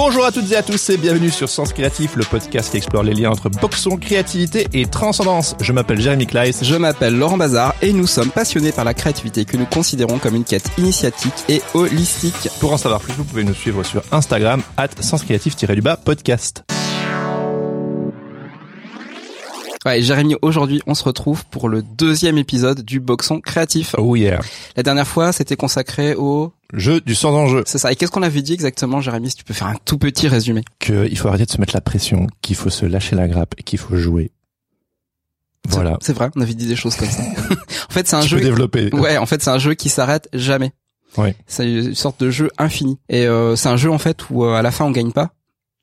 Bonjour à toutes et à tous et bienvenue sur Sens Créatif, le podcast qui explore les liens entre boxon, créativité et transcendance. Je m'appelle Jérémy Kleiss. Je m'appelle Laurent Bazar et nous sommes passionnés par la créativité que nous considérons comme une quête initiatique et holistique. Pour en savoir plus, vous pouvez nous suivre sur Instagram, at senscreatif-du-bas Ouais, Jérémy, aujourd'hui, on se retrouve pour le deuxième épisode du Boxon créatif. Oh yeah. La dernière fois, c'était consacré au... Jeu du sans enjeu. C'est ça. Et qu'est-ce qu'on avait dit exactement, Jérémy, si tu peux faire un tout petit résumé? Qu'il faut arrêter de se mettre la pression, qu'il faut se lâcher la grappe et qu'il faut jouer. Voilà. C'est vrai, on avait dit des choses comme ça. en fait, c'est un Tu jeu... peux développer. Ouais, en fait, c'est un jeu qui s'arrête jamais. Ouais. C'est une sorte de jeu infini. Et euh, c'est un jeu, en fait, où euh, à la fin, on gagne pas.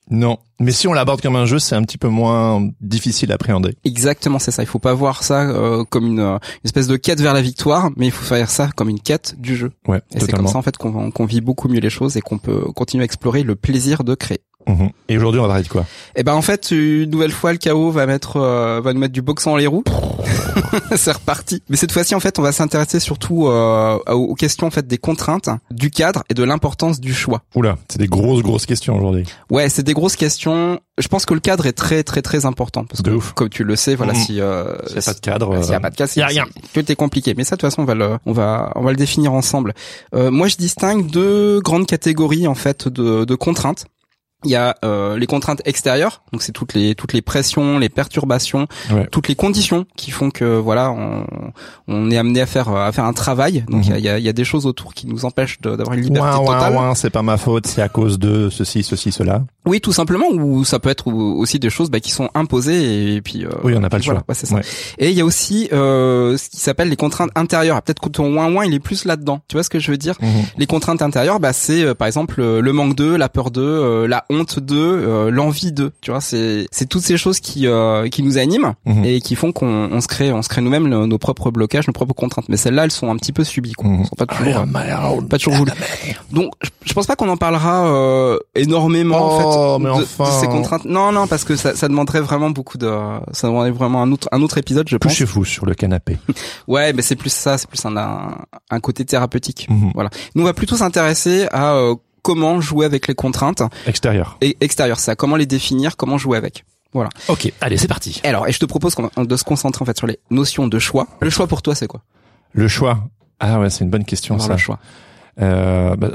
Non. Mais si on l'aborde comme un jeu, c'est un petit peu moins difficile à appréhender. Exactement, c'est ça. Il faut pas voir ça euh, comme une, euh, une espèce de quête vers la victoire, mais il faut faire ça comme une quête du jeu. Ouais, Et c'est comme ça en fait qu'on qu'on vit beaucoup mieux les choses et qu'on peut continuer à explorer le plaisir de créer. Mhm. Et aujourd'hui, on va parler de quoi Et ben en fait, une nouvelle fois, le chaos va mettre euh, va nous mettre du boxon dans les roues. c'est reparti. Mais cette fois-ci, en fait, on va s'intéresser surtout euh, aux questions en fait des contraintes, du cadre et de l'importance du choix. Oula, c'est des grosses, grosses questions aujourd'hui. Ouais, c'est des grosses questions. Je pense que le cadre est très très très important parce De que ouf. comme tu le sais, voilà, Mhm. si euh, S'il n'y a pas de cadre, S'il n'y a euh, pas de cas, y a c'est rien. que t'es compliqué. Mais ça, de toute façon, on va le, on va, on va le définir ensemble. Euh, moi, je distingue deux grandes catégories en fait de, de contraintes. Il y a euh, les contraintes extérieures, donc c'est toutes les toutes les pressions, les perturbations, Ouais. toutes les conditions qui font que voilà, on, on est amené à faire à faire un travail. Donc il y, a, il y a- il y a des choses autour qui nous empêchent d'avoir une liberté Ouin, ouin, totale. ouin, c'est pas ma faute, c'est à cause de ceci, ceci, cela. Oui, tout simplement. Ou ça peut être aussi des choses bah, qui sont imposées et puis. euh, Oui, on n'a pas le voilà, choix. ouais, c'est ça. Ouais. Et il y a aussi euh, ce qui s'appelle les contraintes intérieures. Peut-être que ton ouin ouin il est plus là-dedans. Tu vois ce que je veux dire? Mhm. Les contraintes intérieures, bah c'est euh, par exemple euh, le manque de, la peur de, la honte de, euh, l'envie de. Tu vois, c'est c'est toutes ces choses qui euh, qui nous animent Mhm. et qui font qu'on on se crée on se crée nous-mêmes le- nos propres blocages, nos propres contraintes. Mais celles-là, elles sont un petit peu subies. Quoi. Mhm. Elles sont pas toujours Iron Man. pas toujours voulu. Donc, je, je pense pas qu'on en parlera euh, énormément Oh, en fait mais de, enfin. de ces contraintes. Non, non, parce que ça, ça demanderait vraiment beaucoup de, ça demanderait vraiment un autre, un autre épisode, je pense. Couchez-vous sur le canapé. Ouais, mais c'est plus ça, c'est plus un, un, un côté thérapeutique. Mhm. Voilà. Nous, on va plutôt s'intéresser à euh, comment jouer avec les contraintes Extérieur. et extérieures, ça, comment les définir, comment jouer avec. Voilà. Ok, allez, c'est parti. Alors, et je te propose qu'on- de se concentrer en fait sur les notions de choix. Le choix pour toi, c'est quoi? Le choix. Ah ouais, c'est une bonne question Alors, ça. le choix. Euh, bah,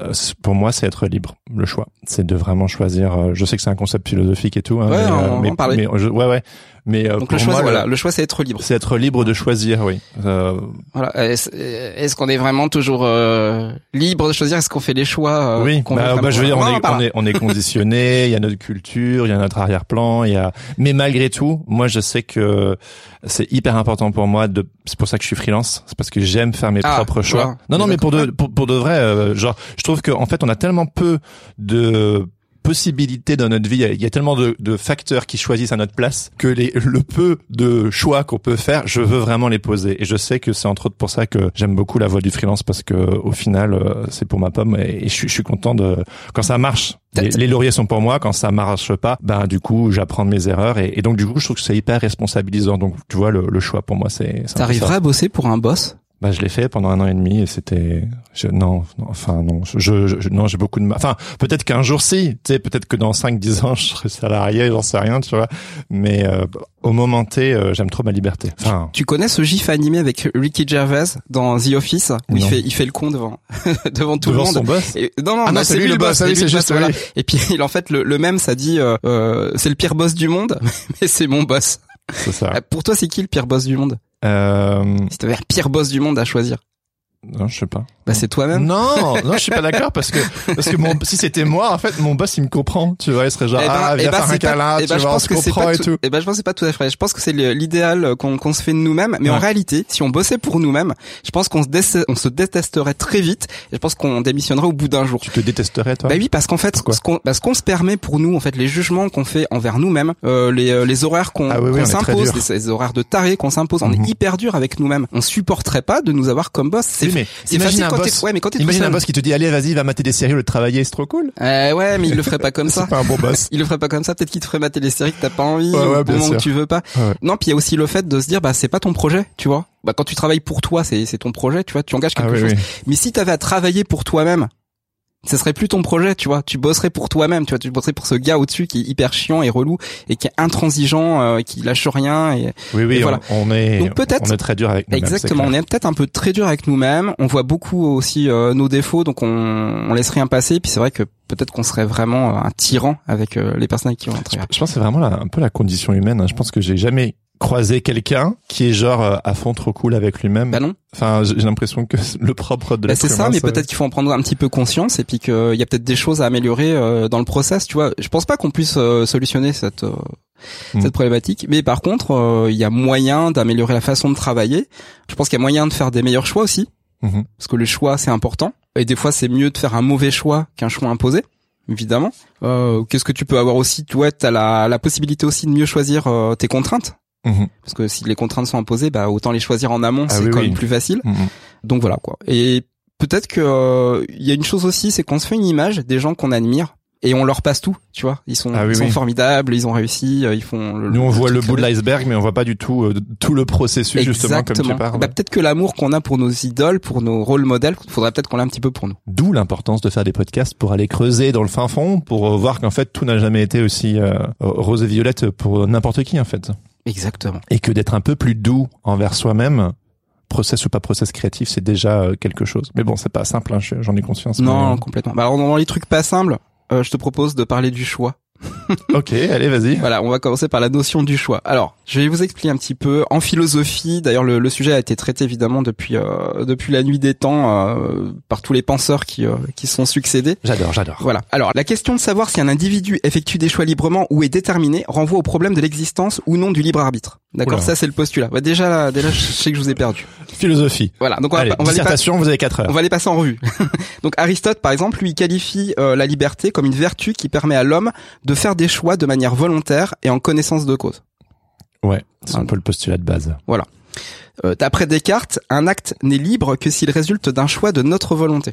pour moi, c'est être libre. Le choix, c'est de vraiment choisir. euh, je sais que c'est un concept philosophique et tout. Hein, Ouais, mais, on euh, mais, je- ouais, ouais. Mais euh, Donc pour le choix, moi, voilà, le- choix, c'est être libre. c'est être libre de choisir, oui. Euh, Voilà. Est-ce qu'on est vraiment toujours euh, libre de choisir? Est-ce qu'on fait les choix oui, bah, bah, je veux dire, on, en est, on est, on est conditionné. Il y a notre culture, il y a notre arrière-plan, il y a. Mais malgré tout, moi, je sais que c'est hyper important pour moi. De, c'est pour ça que je suis freelance. C'est parce que j'aime faire mes Ah, propres choix. Non, non, mais pour de, pour, pour de vrai, euh, genre, je trouve qu'en fait, on a tellement peu de possibilités dans notre vie, il y a- tellement de, de facteurs qui choisissent à notre place que les, le peu de choix qu'on peut faire, je veux vraiment les poser. Et je sais que c'est entre autres pour ça que j'aime beaucoup la voie du freelance parce que au final, euh, c'est pour ma pomme et, je, suis- je suis content de quand ça marche. Les, les lauriers sont pour moi. Quand ça marche pas, ben du coup, j'apprends de mes erreurs et, et donc du coup, je trouve que c'est hyper responsabilisant. Donc tu vois, le, le choix pour moi, c'est. T'arriverais à bosser pour un boss? Bah, je l'ai fait pendant un an et demi et c'était, je, non, non, enfin, non, je, je- non, j'ai beaucoup de mal. Enfin, peut-être qu'un jour si, tu sais, peut-être que dans 5, 10 ans, je serai salarié, j'en sais rien, tu vois. Mais, euh, au moment T, euh, j'aime trop ma liberté. Enfin, Tu connais ce gif animé avec Ricky Gervais dans The Office où il fait il fait le con devant devant tout devant le monde? son boss? Et- non non, Ah non, c'est lui le boss, ah lui c'est juste, boss, voilà. Et puis il en fait le, le même ça dit euh, euh, c'est le pire boss du monde mais c'est mon boss. C'est ça. Euh, Pour toi c'est qui le pire boss du monde? Euh, Si t'avais pire boss du monde à choisir. non, je sais pas. Bah c'est toi-même. Non, non, je suis pas d'accord parce que parce que mon, si c'était moi, en fait, mon boss il me comprend. Tu vois, il serait genre Eh ben- ah eh viens ben, faire un câlin, eh tu ben, je vois, on pense se comprend et tout-. Eh ben, je pense que c'est pas tout à fait. Je pense que c'est l'idéal qu'on qu'on se fait de nous-mêmes. Mais en réalité, si on bossait pour nous-mêmes, je pense qu'on se, on se détesterait très vite. Et je pense qu'on démissionnerait au bout d'un jour. Tu te détesterais toi? Bah oui, parce qu'en fait, Pourquoi ce qu'on bah, ce qu'on se permet pour nous, en fait, les jugements qu'on fait envers nous-mêmes, euh, les, euh, les horaires qu'on Ah oui, oui, s'impose, les, les horaires de taré qu'on s'impose, on Mhm. est hyper dur avec nous-mêmes. On supporterait pas de nous avoir comme boss. C'est Oui, boss. ouais, mais quand Imagine un boss qui te dit allez vas-y va mater des séries au lieu de travailler, c'est trop cool. Euh, ouais, mais il le ferait pas comme ça. C'est pas un bon boss. Il le ferait pas comme ça. Peut-être qu'il te ferait mater les séries que t'as pas envie, Ouais, ouais, au moment sûr. que tu veux pas. Ouais. Non, puis il y a aussi le fait de se dire, bah c'est pas ton projet, tu vois. Bah quand tu travailles pour toi, c'est c'est ton projet, tu vois. Tu engages quelque Ah oui, chose. oui. Mais si t'avais à travailler pour toi-même, ce serait plus ton projet, tu vois. Tu bosserais pour toi-même, tu vois. Tu bosserais pour ce gars au-dessus qui est hyper chiant et relou et qui est intransigeant, euh, qui lâche rien. Et Oui, oui, Et on, voilà. on est, Donc peut-être- on est très dur avec nous exactement, on est peut-être un peu très dur avec nous-mêmes. On voit beaucoup aussi euh, nos défauts, donc on, on laisse rien passer. Puis c'est vrai que peut-être qu'on serait vraiment euh, un tyran avec euh, les personnes avec qui on travaille. Je pense que c'est vraiment la- un peu la condition humaine. hein. Je pense que j'ai jamais croisé quelqu'un qui est genre euh, à fond trop cool avec lui-même. Bah non. Enfin, j'ai l'impression que le propre de Bah, c'est ça, mais peut-être qu'il faut en prendre un petit peu conscience et puis qu'il y a peut-être des choses à améliorer euh, dans le process. Tu vois, je pense pas qu'on puisse euh, solutionner cette euh, Mm. cette problématique, mais par contre, euh, il y a moyen d'améliorer la façon de travailler. Je pense qu'il y a moyen de faire des meilleurs choix aussi, Mhm. parce que le choix c'est important. Et des fois, c'est mieux de faire un mauvais choix qu'un choix imposé, évidemment. Euh, Qu'est-ce que tu peux avoir aussi Tu vois, t'as la la possibilité aussi de mieux choisir euh, tes contraintes? Mhm. Parce que si les contraintes sont imposées, bah autant les choisir en amont, Ah c'est oui, quand oui. même plus facile. Mhm. Donc voilà quoi. Et peut-être que euh, il y a une chose aussi, c'est qu'on se fait une image des gens qu'on admire et on leur passe tout, tu vois. Ils sont, Ah oui, ils sont oui. formidables, ils ont réussi, euh, ils font. Le, Nous, on voit le bout de l'iceberg, mais on voit pas du tout euh, tout le processus, justement, comme tu parles. Bah, peut-être que l'amour qu'on a pour nos idoles, pour nos rôles modèles, faudrait peut-être qu'on l'ait un petit peu pour nous. D'où l'importance de faire des podcasts pour aller creuser dans le fin fond, pour euh, voir qu'en fait, tout n'a jamais été aussi euh, rose et violette pour n'importe qui, en fait. Exactement. Et que d'être un peu plus doux envers soi-même, process ou pas process créatif, c'est déjà euh, quelque chose. Mais bon, c'est pas simple, hein, je- j'en ai conscience. Non, mais- complètement. Bah alors dans les trucs pas simples, euh, je te propose de parler du choix. Ok, allez, vas-y. Voilà, on va commencer par la notion du choix. Alors, je vais vous expliquer un petit peu en philosophie. D'ailleurs, le, le sujet a été traité évidemment depuis euh, depuis la nuit des temps euh, par tous les penseurs qui euh, qui se sont succédés. J'adore, j'adore. Voilà. Alors, la question de savoir si un individu effectue des choix librement ou est déterminé renvoie au problème de l'existence ou non du libre arbitre. D'accord, ça c'est le postulat. Bah, déjà, là, déjà, je sais que je vous ai perdu. Philosophie. Voilà. Donc on va, Allez, on va les pas- vous avez 4 on heures. va les passer en revue. Donc Aristote, par exemple, lui qualifie euh, la liberté comme une vertu qui permet à l'homme de faire des choix de manière volontaire et en connaissance de cause. Ouais, c'est un peu le postulat de base. Euh, D'après Descartes, un acte n'est libre que s'il résulte d'un choix de notre volonté.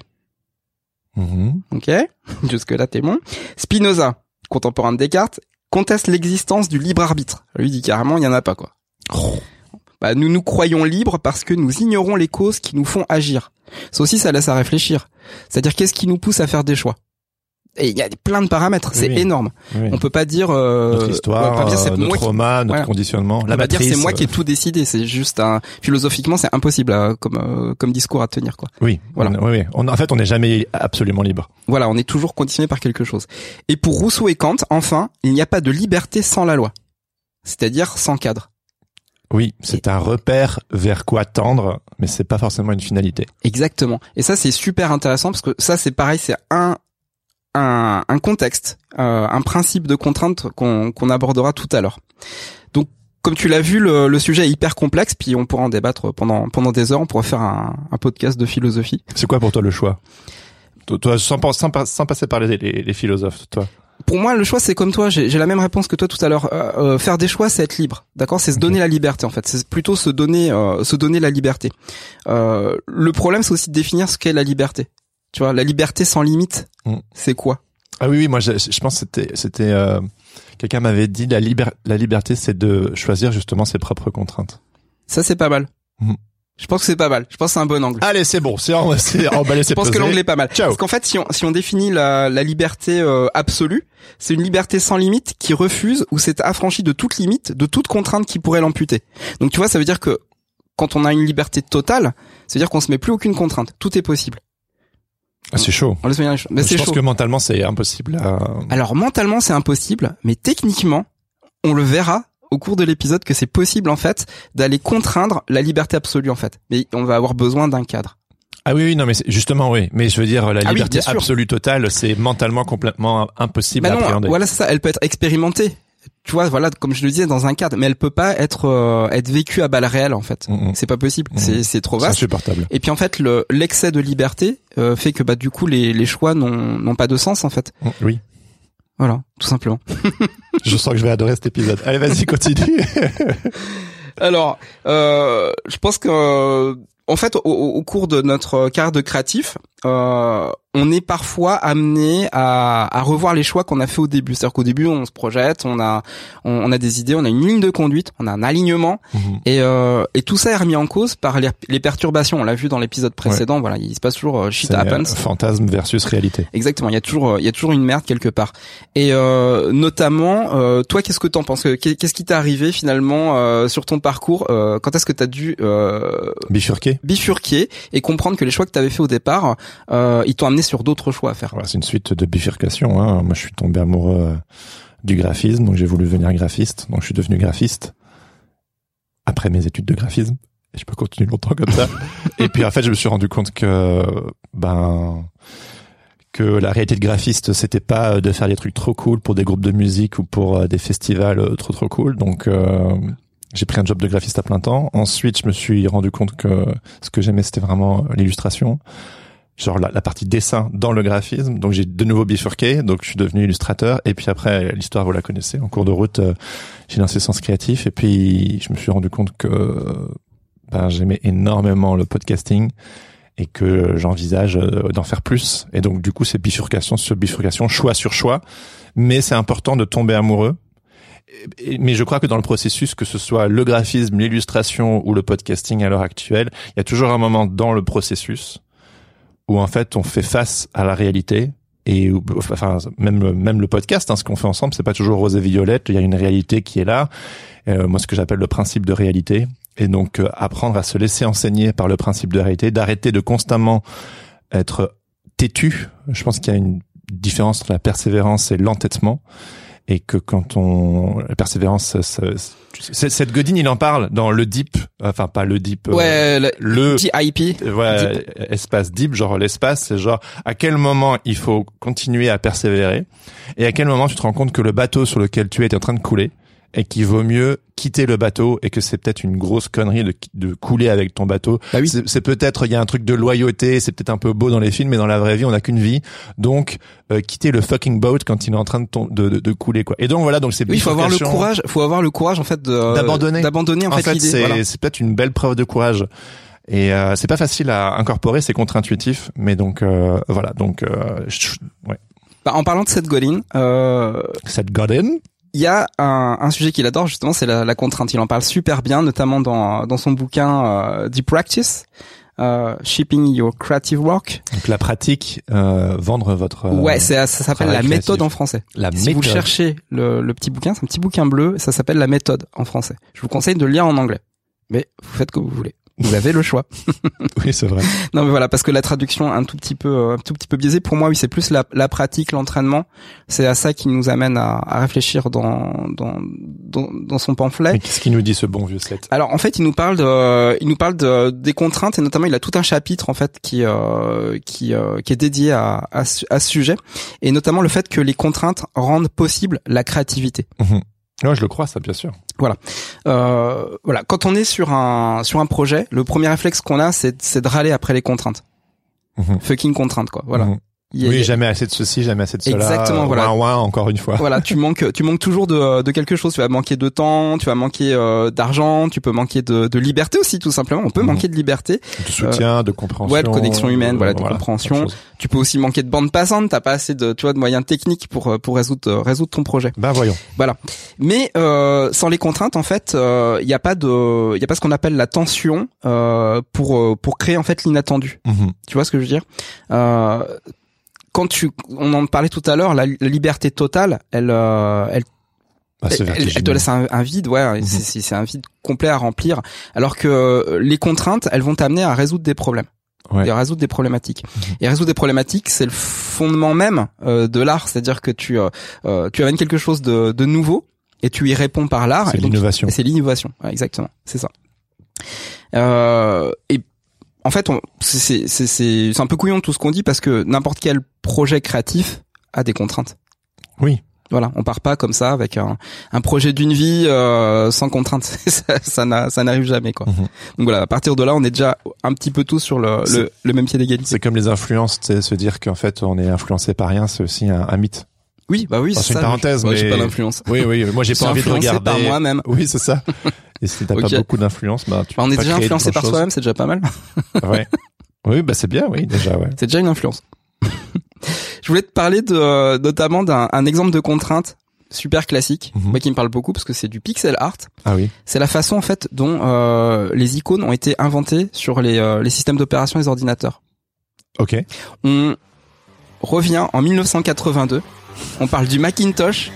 Mhm. Ok Jusque là, t'es bon. Spinoza, contemporain de Descartes, conteste l'existence du libre arbitre. Lui dit carrément, il y en a pas quoi. Bah, nous nous croyons libres parce que nous ignorons les causes qui nous font agir. Ça aussi, ça laisse à réfléchir. C'est-à-dire, qu'est-ce qui nous pousse à faire des choix? Et il y a plein de paramètres, c'est Oui. énorme. Oui. On peut pas dire... Euh, notre histoire, on peut pas dire euh, moi notre qui- trauma, notre voilà. conditionnement, on la peut pas dire matrice. c'est moi qui ai euh, tout décidé. C'est juste un philosophiquement, c'est impossible euh, comme euh, comme discours à tenir quoi. Oui, Voilà. on- oui, oui. On- en fait, on n'est jamais absolument libre. Voilà, on est toujours conditionné par quelque chose. Et pour Rousseau et Kant, enfin, il n'y a pas de liberté sans la loi, c'est-à-dire sans cadre. Oui, c'est un repère vers quoi tendre, mais c'est pas forcément une finalité. Exactement. Et ça, c'est super intéressant parce que ça, c'est pareil, c'est un un, un contexte, euh, un principe de contrainte qu'on abordera tout à l'heure. Donc, comme tu l'as vu, le, le sujet est hyper complexe, puis on pourra en débattre pendant pendant des heures. On pourra faire un, un podcast de philosophie. C'est quoi pour toi le choix? Toi, toi, sans, sans, sans passer par les, les, les philosophes, toi. Pour moi, le choix, c'est comme toi. J'ai j'ai la même réponse que toi tout à l'heure. Euh, euh, faire des choix, c'est être libre. D'accord? C'est se donner la liberté, en fait. C'est plutôt se donner, euh, se donner la liberté. Euh, le problème, c'est aussi de définir ce qu'est la liberté. Tu vois, la liberté sans limite, Mm. c'est quoi? Ah oui, oui, moi, je, je pense que c'était, c'était, euh, quelqu'un m'avait dit la, liber- la liberté, c'est de choisir justement ses propres contraintes. Ça, c'est pas mal. Mm. Je pense que c'est pas mal. Je pense que c'est un bon angle. Allez, c'est bon, c'est emballé, c'est Je pense que l'angle est pas mal. Ciao. Parce qu'en fait, si on, si on définit la, la liberté euh, absolue, c'est une liberté sans limite qui refuse ou s'est affranchie de toute limite, de toute contrainte qui pourrait l'amputer. Donc tu vois, ça veut dire que quand on a une liberté totale, ça veut dire qu'on se met plus aucune contrainte. Tout est possible. Ah, c'est chaud. On laisse venir les choses. Mais je pense chaud. que mentalement, c'est impossible à... Alors mentalement, c'est impossible, mais techniquement, on le verra au cours de l'épisode que c'est possible en fait d'aller contraindre la liberté absolue en fait. Mais on va avoir besoin d'un cadre. Ah oui, oui, non, mais c'est- justement, oui. Mais je veux dire, la Ah liberté absolue totale, c'est mentalement complètement impossible Bah à non, appréhender. voilà, ça. Elle peut être expérimentée. Tu vois, voilà, comme je le disais, dans un cadre, mais elle peut pas être euh, être vécue à balles réelles en fait. Mhm. C'est pas possible. Mhm. C'est c'est trop C'est vaste. insupportable. Et puis en fait, le l'excès de liberté euh, fait que bah du coup les les choix n'ont n'ont pas de sens en fait. Mm, Oui. Voilà, tout simplement. Je sens que je vais adorer cet épisode. Allez, vas-y, continue. Alors, euh, je pense que en fait, au, au- cours de notre carrière de créatif, euh, on est parfois amené à, à revoir les choix qu'on a fait au début. C'est-à-dire qu'au début, on se projette, on a, on, on a des idées, on a une ligne de conduite, on a un alignement, Mhm. et, euh, et tout ça est remis en cause par les, les perturbations. On l'a vu dans l'épisode précédent. Voilà, il se passe toujours euh, shit euh, happens. fantasme versus réalité. Exactement, il y a toujours euh, il y a toujours une merde quelque part. Et euh, notamment euh, toi qu'est-ce que t'en penses Qu'est- Qu'est-ce qui t'est arrivé finalement euh, sur ton parcours Euh, Quand est-ce que t'as dû euh, Bifurqué. bifurquer et comprendre que les choix que t'avais fait au départ euh, ils t'ont amené sur d'autres choix à faire Voilà, c'est une suite de bifurcations. Hein. Moi, je suis tombé amoureux euh, du graphisme, donc j'ai voulu devenir graphiste. Donc, je suis devenu graphiste après mes études de graphisme. Et je peux continuer longtemps comme ça. et puis, en fait, je me suis rendu compte que, ben, que la réalité de graphiste, c'était pas euh, de faire des trucs trop cool pour des groupes de musique ou pour euh, des festivals trop trop cool. Donc, euh, j'ai pris un job de graphiste à plein temps. Ensuite, je me suis rendu compte que ce que j'aimais, c'était vraiment l'illustration genre la, la partie dessin dans le graphisme. Donc j'ai de nouveau bifurqué, donc je suis devenu illustrateur. Et puis après, l'histoire, vous la connaissez. En cours de route, euh, j'ai lancé Sens Créatif. Et puis je me suis rendu compte que ben, j'aimais énormément le podcasting et que j'envisage euh, d'en faire plus. Et donc du coup, c'est bifurcation sur bifurcation, choix sur choix. Mais c'est important de tomber amoureux. Mais je crois que dans le processus, que ce soit le graphisme, l'illustration ou le podcasting à l'heure actuelle, il y a toujours un moment dans le processus où en fait on fait face à la réalité et enfin même le- même le podcast hein, ce qu'on fait ensemble c'est pas toujours rose et violette. Il y a une réalité qui est là. Euh, moi ce que j'appelle le principe de réalité. Et donc euh, apprendre à se laisser enseigner par le principe de réalité d'arrêter de constamment être têtu. Je pense qu'il y a une différence entre la persévérance et l'entêtement et que quand on la persévérance ça- ça- cette Godin il en parle dans le deep enfin pas le deep euh, Ouais, le, le DIP. euh, voilà, espace deep, genre l'espace, c'est genre à quel moment il faut continuer à persévérer et à quel moment tu te rends compte que le bateau sur lequel tu es est en train de couler et qu'il vaut mieux quitter le bateau et que c'est peut-être une grosse connerie de, de couler avec ton bateau. Bah oui. C'est peut-être il y a un truc de loyauté, c'est peut-être un peu beau dans les films, mais dans la vraie vie on n'a qu'une vie. Donc euh, quitter le fucking boat quand il est en train de, de, de, de couler quoi. Et donc voilà donc c'est Oui, il faut avoir le courage, faut avoir le courage en fait de D'abandonner. d'abandonner en, En fait, c'est voilà. peut-être une belle preuve de courage. Et euh, c'est pas facile à incorporer, c'est contre-intuitif, mais donc euh, voilà, donc euh, ouais. Bah, en parlant de Seth Godin, euh, Cette Godin, il y a un, un sujet qu'il adore justement, c'est la, la contrainte. Il en parle super bien, notamment dans dans son bouquin euh, The Practice, euh, Shipping Your Creative Work. donc la pratique, euh, vendre votre euh, ouais, ça s'appelle la méthode créatif. en français. la Si vous cherchez le, le petit bouquin, c'est un petit bouquin bleu, ça s'appelle La méthode en français. Je vous conseille de le lire en anglais. Mais vous faites comme vous voulez. Vous avez le choix. Oui, c'est vrai. Non mais voilà parce que la traduction un tout petit peu euh, un tout petit peu biaisée. Pour moi oui c'est plus la, la pratique l'entraînement. C'est à ça qui nous amène à, à réfléchir dans, dans dans dans son pamphlet. Mais qu'est-ce qu'il nous dit ce bon vieux Seth alors en fait il nous parle de il nous parle de, des contraintes et notamment il a tout un chapitre en fait qui euh, qui euh, qui est dédié à, à ce à ce sujet. Et notamment le fait que les contraintes rendent possible la créativité Ouais, je le crois, ça, bien sûr. euh, voilà quand on est sur un sur un projet le premier réflexe qu'on a c'est c'est de râler après les contraintes Mhm. fucking contraintes quoi voilà Mhm. Il y a- Oui, jamais assez de ceci, jamais assez de cela. Exactement, Euh, voilà. ouin, ouin, encore une fois. voilà, tu manques, tu manques toujours de, de quelque chose. Tu vas manquer de temps, tu vas manquer euh, d'argent, tu peux manquer de, de liberté aussi, tout simplement. On peut Mhm. manquer de liberté. De soutien, de compréhension. ouais, de connexion humaine, voilà, de compréhension. Tu peux aussi manquer de bande passante. T'as pas assez de, tu vois, de moyens techniques pour euh, pour résoudre euh, résoudre ton projet. Ben voyons. Mais euh, sans les contraintes, en fait, il n'y a pas de, il y a pas ce qu'on appelle la tension euh, pour euh, pour créer en fait l'inattendu. Mhm. Tu vois ce que je veux dire? Euh, Quand tu, on en parlait tout à l'heure, la, la liberté totale, elle, euh, elle Bah, c'est elle, elle- te laisse un, un vide, ouais, Mhm. c'est- un vide complet à remplir. Alors que euh, les contraintes, elles vont t'amener à résoudre des problèmes, Ouais. et à résoudre des problématiques. Mhm. Et résoudre des problématiques, c'est le fondement même euh, de l'art, c'est-à-dire que tu euh, tu amènes quelque chose de, de nouveau et tu y réponds par l'art. C'est l'innovation. C'est l'innovation, ouais, exactement, c'est ça. Euh, et en fait, c'est, un peu couillon tout ce qu'on dit parce que n'importe quel projet créatif a des contraintes. Oui. Voilà, on part pas comme ça avec un, un projet d'une vie euh, sans contraintes. ça, ça, n'a- ça n'arrive jamais quoi. Mhm. Donc voilà, à partir de là, on est déjà un petit peu tous sur le, le, le même pied d'égalité. C'est comme les influences, se dire qu'en fait on est influencé par rien, c'est aussi un, un mythe. Oui, bah oui, Enfin, c'est une ça. parenthèse, Ouais, J'ai mais- pas d'influence. Oui, oui. Moi j'ai pas envie de influencé regarder. par moi-même. Oui, c'est ça. Et si t'as Ok. pas beaucoup d'influence, bah tu Bah, on peux est pas déjà influencé par soi-même, c'est déjà pas mal. Ouais. Oui, bah c'est bien, oui, déjà, ouais. C'est déjà une influence. Je voulais te parler de euh, notamment d'un un exemple de contrainte super classique, Mhm. moi qui me parle beaucoup parce que c'est du pixel art. Ah oui. C'est la façon en fait dont euh, les icônes ont été inventées sur les, euh, les systèmes d'opération des ordinateurs. Ok. On revient en 1982. On parle du Macintosh.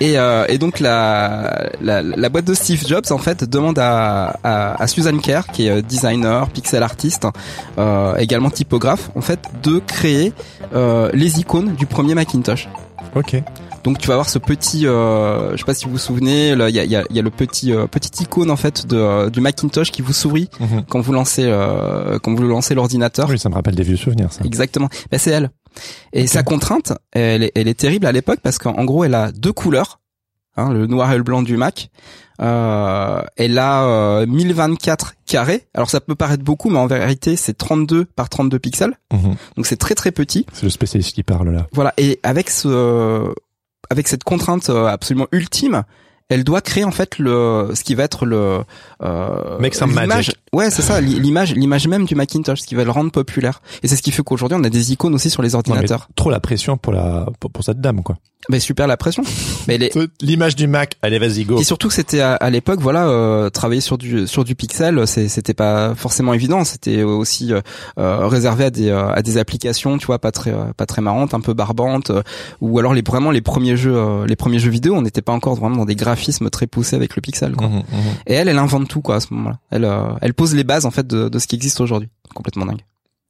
Et, euh, et donc la, la, la boîte de Steve Jobs en fait demande à, à, à Susan Kerr qui est euh, designer, pixel artiste, euh, également typographe, en fait de créer euh, les icônes du premier Macintosh. Ok. Donc tu vas avoir ce petit, euh, je sais pas si vous vous souvenez, là, il y a, y, a, y a le petit euh, petit icône en fait de, euh, du Macintosh qui vous sourit Mhm. quand vous lancez euh, quand vous lancez l'ordinateur. Oui, ça me rappelle des vieux souvenirs, ça. Exactement. Ben, c'est elle. Et sa contrainte, elle est, elle est terrible à l'époque parce qu'en gros, elle a deux couleurs, hein, le noir et le blanc du Mac. Euh, elle a euh, 1024 carrés. Alors ça peut paraître beaucoup, mais en vérité, c'est 32 par 32 pixels. Mhm. Donc c'est très très petit. C'est le spécialiste qui parle là. Voilà. Et avec ce, avec cette contrainte euh, absolument ultime, elle doit créer en fait le, ce qui va être le, euh, Make some l'image- magic. Ouais, c'est ça, l'i- l'image, l'image même du Macintosh, ce qui va le rendre populaire. Et c'est ce qui fait qu'aujourd'hui on a des icônes aussi sur les ordinateurs. trop la pression pour la pour, pour cette dame quoi. Mais super la pression. Mais les... L'image du Mac, allez vas-y go. Et surtout que c'était à, à l'époque, voilà, euh, travailler sur du sur du pixel, c'est- c'était pas forcément évident. C'était aussi euh, euh, réservé à des euh, à des applications, tu vois, pas très euh, pas très marrantes, un peu barbantes, euh, ou alors les vraiment les premiers jeux euh, les premiers jeux vidéo, on n'était pas encore vraiment dans des graphismes très poussés avec le pixel. Quoi. Mhm, mhm. Et elle, elle invente tout quoi à ce moment-là. Elle euh, elle pose les bases en fait de, de ce qui existe aujourd'hui. Complètement dingue.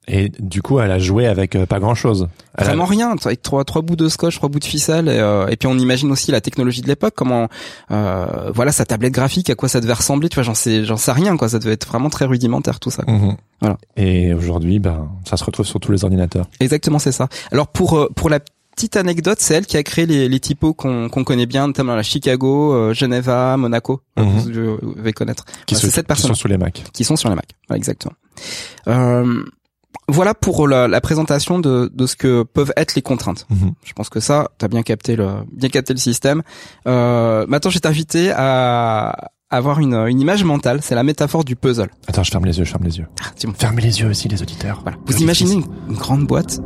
Et du coup, elle a joué avec euh, pas grand chose. Vraiment rien, avec trois trois bouts de scotch, trois bouts de ficelle, et, euh, et puis on imagine aussi la technologie de l'époque, comment, euh, voilà, sa tablette graphique, à quoi ça devait ressembler, tu vois, j'en sais, j'en sais rien, quoi, ça devait être vraiment très rudimentaire tout ça. quoi. Voilà. Et aujourd'hui, ben, ça se retrouve sur tous les ordinateurs. Exactement, c'est ça. Alors pour euh, pour la petite anecdote, c'est elle qui a créé les, les typos qu'on qu'on connaît bien, notamment la Chicago, euh, Geneva, Monaco, Mhm. vous devez connaître. Qui, Voilà, c'est cette qui sont sous les Macs. qui sont sur les Mac. Voilà, exactement. Euh, voilà pour la, la présentation de, de ce que peuvent être les contraintes. Mhm. Je pense que ça, t'as bien capté le bien capté le système. Euh, maintenant, je vais t'inviter à avoir une, une image mentale. C'est la métaphore du puzzle. Attends, je ferme les yeux, je ferme les yeux. Ah, dis-moi. Fermez les yeux aussi, les auditeurs. Voilà. Vous imaginez une, une grande boîte,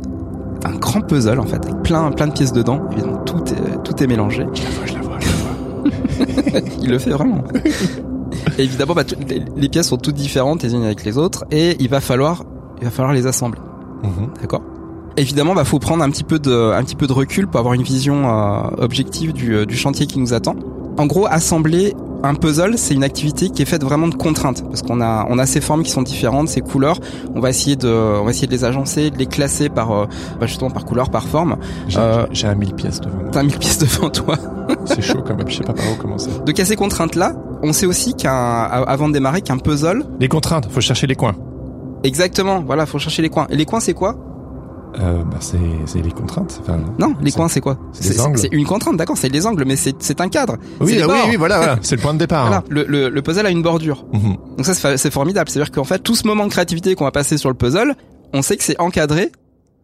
un grand puzzle en fait, avec plein plein de pièces dedans. Évidemment, tout est tout est mélangé. Je la vois, je la vois, je la vois. Il le fait vraiment. Et évidemment, bah, les pièces sont toutes différentes les unes avec les autres, et il va falloir il va falloir les assembler. Mhm. D'accord? Évidemment, bah faut prendre un petit peu de un petit peu de recul pour avoir une vision euh, objective du, euh, du chantier qui nous attend. En gros, assembler un puzzle, c'est une activité qui est faite vraiment de contraintes parce qu'on a on a ces formes qui sont différentes, ces couleurs. On va essayer de on va essayer de les agencer, de les classer par euh, bah, justement par couleur, par forme. J'ai Euh, j'ai un mille pièces devant moi. T'as mille pièces devant toi. C'est chaud quand même, je sais pas par où commencer. Donc à ces contraintes là, on sait aussi qu'un avant de démarrer qu'un puzzle, Les contraintes, faut chercher les coins. exactement. Voilà, faut chercher les coins. Et les coins, c'est quoi? Euh, bah c'est les contraintes. Enfin, Non, les coins, c'est quoi c'est une contrainte, d'accord. C'est les angles, mais c'est un cadre. Oui, ah oui, oui, voilà, voilà. c'est le point de départ. Voilà, hein. le, le, le puzzle a une bordure. Mhm. Donc ça, c'est formidable. C'est-à-dire qu'en fait, tout ce moment de créativité qu'on va passer sur le puzzle, on sait que c'est encadré.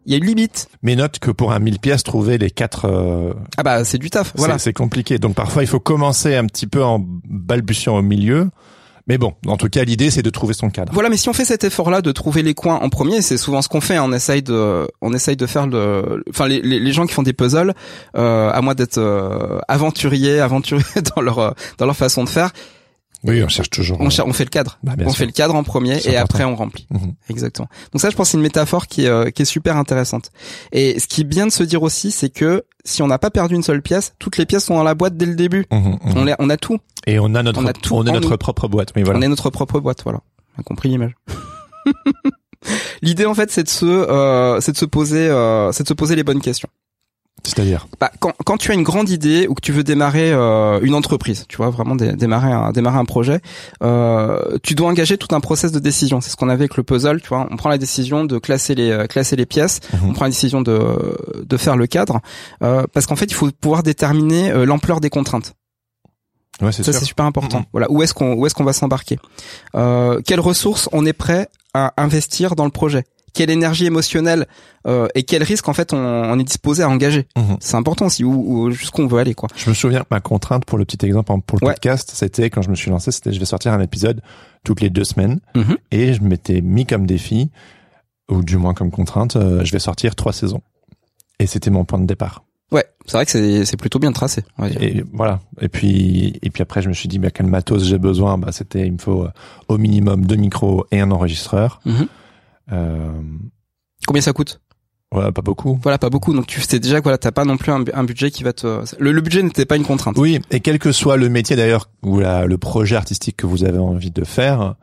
Il y a une limite. Mais note que pour un mille pièces, trouver les quatre, euh, Ah bah, c'est du taf. Voilà. c'est compliqué. Donc parfois, il faut commencer un petit peu en balbutiant au milieu. Mais bon, en tout cas, l'idée, c'est de trouver son cadre. Voilà, mais si on fait cet effort-là de trouver les coins en premier, c'est souvent ce qu'on fait. hein. On essaye de, on essaye de faire le, enfin les, gens qui font des puzzles, euh, à moins d'être euh, aventuriers, aventuriers dans leur euh, dans leur façon de faire, Oui, on cherche toujours. on, cher- on fait le cadre. Bah, on sûr. fait le cadre en premier et important. après on remplit. Mhm. Exactement. Donc ça, je pense, c'est une métaphore qui est, euh, qui est super intéressante. Et ce qui est bien de se dire aussi, c'est que si on n'a pas perdu une seule pièce, toutes les pièces sont dans la boîte dès le début. Mhm, mhm. On, les- on a tout. Et on a notre, on a tout on est notre nous. propre boîte. Oui, voilà. On est notre propre boîte, voilà. On a compris l'image. L'idée en fait, c'est de se, euh, c'est de se poser, euh, c'est de se poser les bonnes questions. C'est-à-dire bah, quand, quand tu as une grande idée ou que tu veux démarrer euh, une entreprise, tu vois, vraiment dé- démarrer un, démarrer un projet, euh, tu dois engager tout un process de décision. C'est ce qu'on avait avec le puzzle, tu vois. On prend la décision de classer les euh, classer les pièces, Mhm. on prend la décision de de faire le cadre, euh, parce qu'en fait, il faut pouvoir déterminer euh, l'ampleur des contraintes. Ouais, c'est Ça, c'est super important. Mhm. Voilà, où est-ce qu'on où est-ce qu'on va s'embarquer? Euh, Quelles ressources on est prêt à investir dans le projet? Quelle énergie émotionnelle euh, et quel risque en fait on, on est disposé à engager Mhm. C'est important aussi où, où jusqu'où on veut aller quoi. Je me souviens que ma contrainte pour le petit exemple pour le Ouais. podcast, c'était quand je me suis lancé, c'était je vais sortir un épisode toutes les deux semaines Mhm. et je m'étais mis comme défi ou du moins comme contrainte, euh, je vais sortir trois saisons. Et c'était mon point de départ. Ouais, c'est vrai que c'est plutôt bien tracé. Et voilà. Et puis et puis après je me suis dit bah quel matos j'ai besoin Bah c'était il me faut euh, au minimum deux micros et un enregistreur. Mhm. Euh, Combien ça coûte? Voilà, pas beaucoup. Voilà, pas beaucoup. Donc tu sais déjà que voilà, t'as pas non plus un, bu- un budget qui va te. Le, le budget n'était pas une contrainte. Oui, et quel que soit le métier d'ailleurs ou la, le projet artistique que vous avez envie de faire,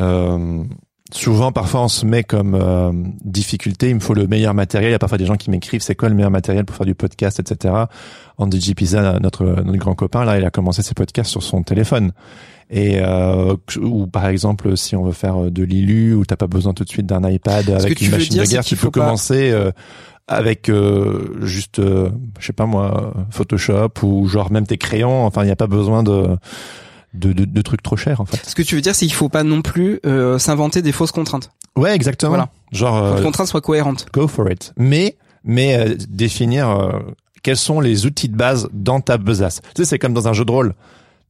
euh, souvent parfois on se met comme euh, difficulté, il me faut le meilleur matériel. Il y a parfois des gens qui m'écrivent c'est quoi le meilleur matériel pour faire du podcast, etc. Andy Pizza, notre notre grand copain là, il a commencé ses podcasts sur son téléphone. Et euh, ou par exemple si on veut faire euh, de l'ILU ou t'as pas besoin tout de suite d'un iPad avec une machine dire, de guerre, tu peux pas- commencer euh, avec euh, juste euh, je sais pas moi Photoshop ou genre même tes crayons enfin il n'y a pas besoin de de, de de trucs trop chers en fait Ce que tu veux dire, c'est qu'il faut pas non plus euh, s'inventer des fausses contraintes. ouais exactement Voilà. genre Faut que euh, les contraintes soient cohérentes. go for it mais mais euh, définir euh, quels sont les outils de base dans ta besace tu sais c'est comme dans un jeu de rôle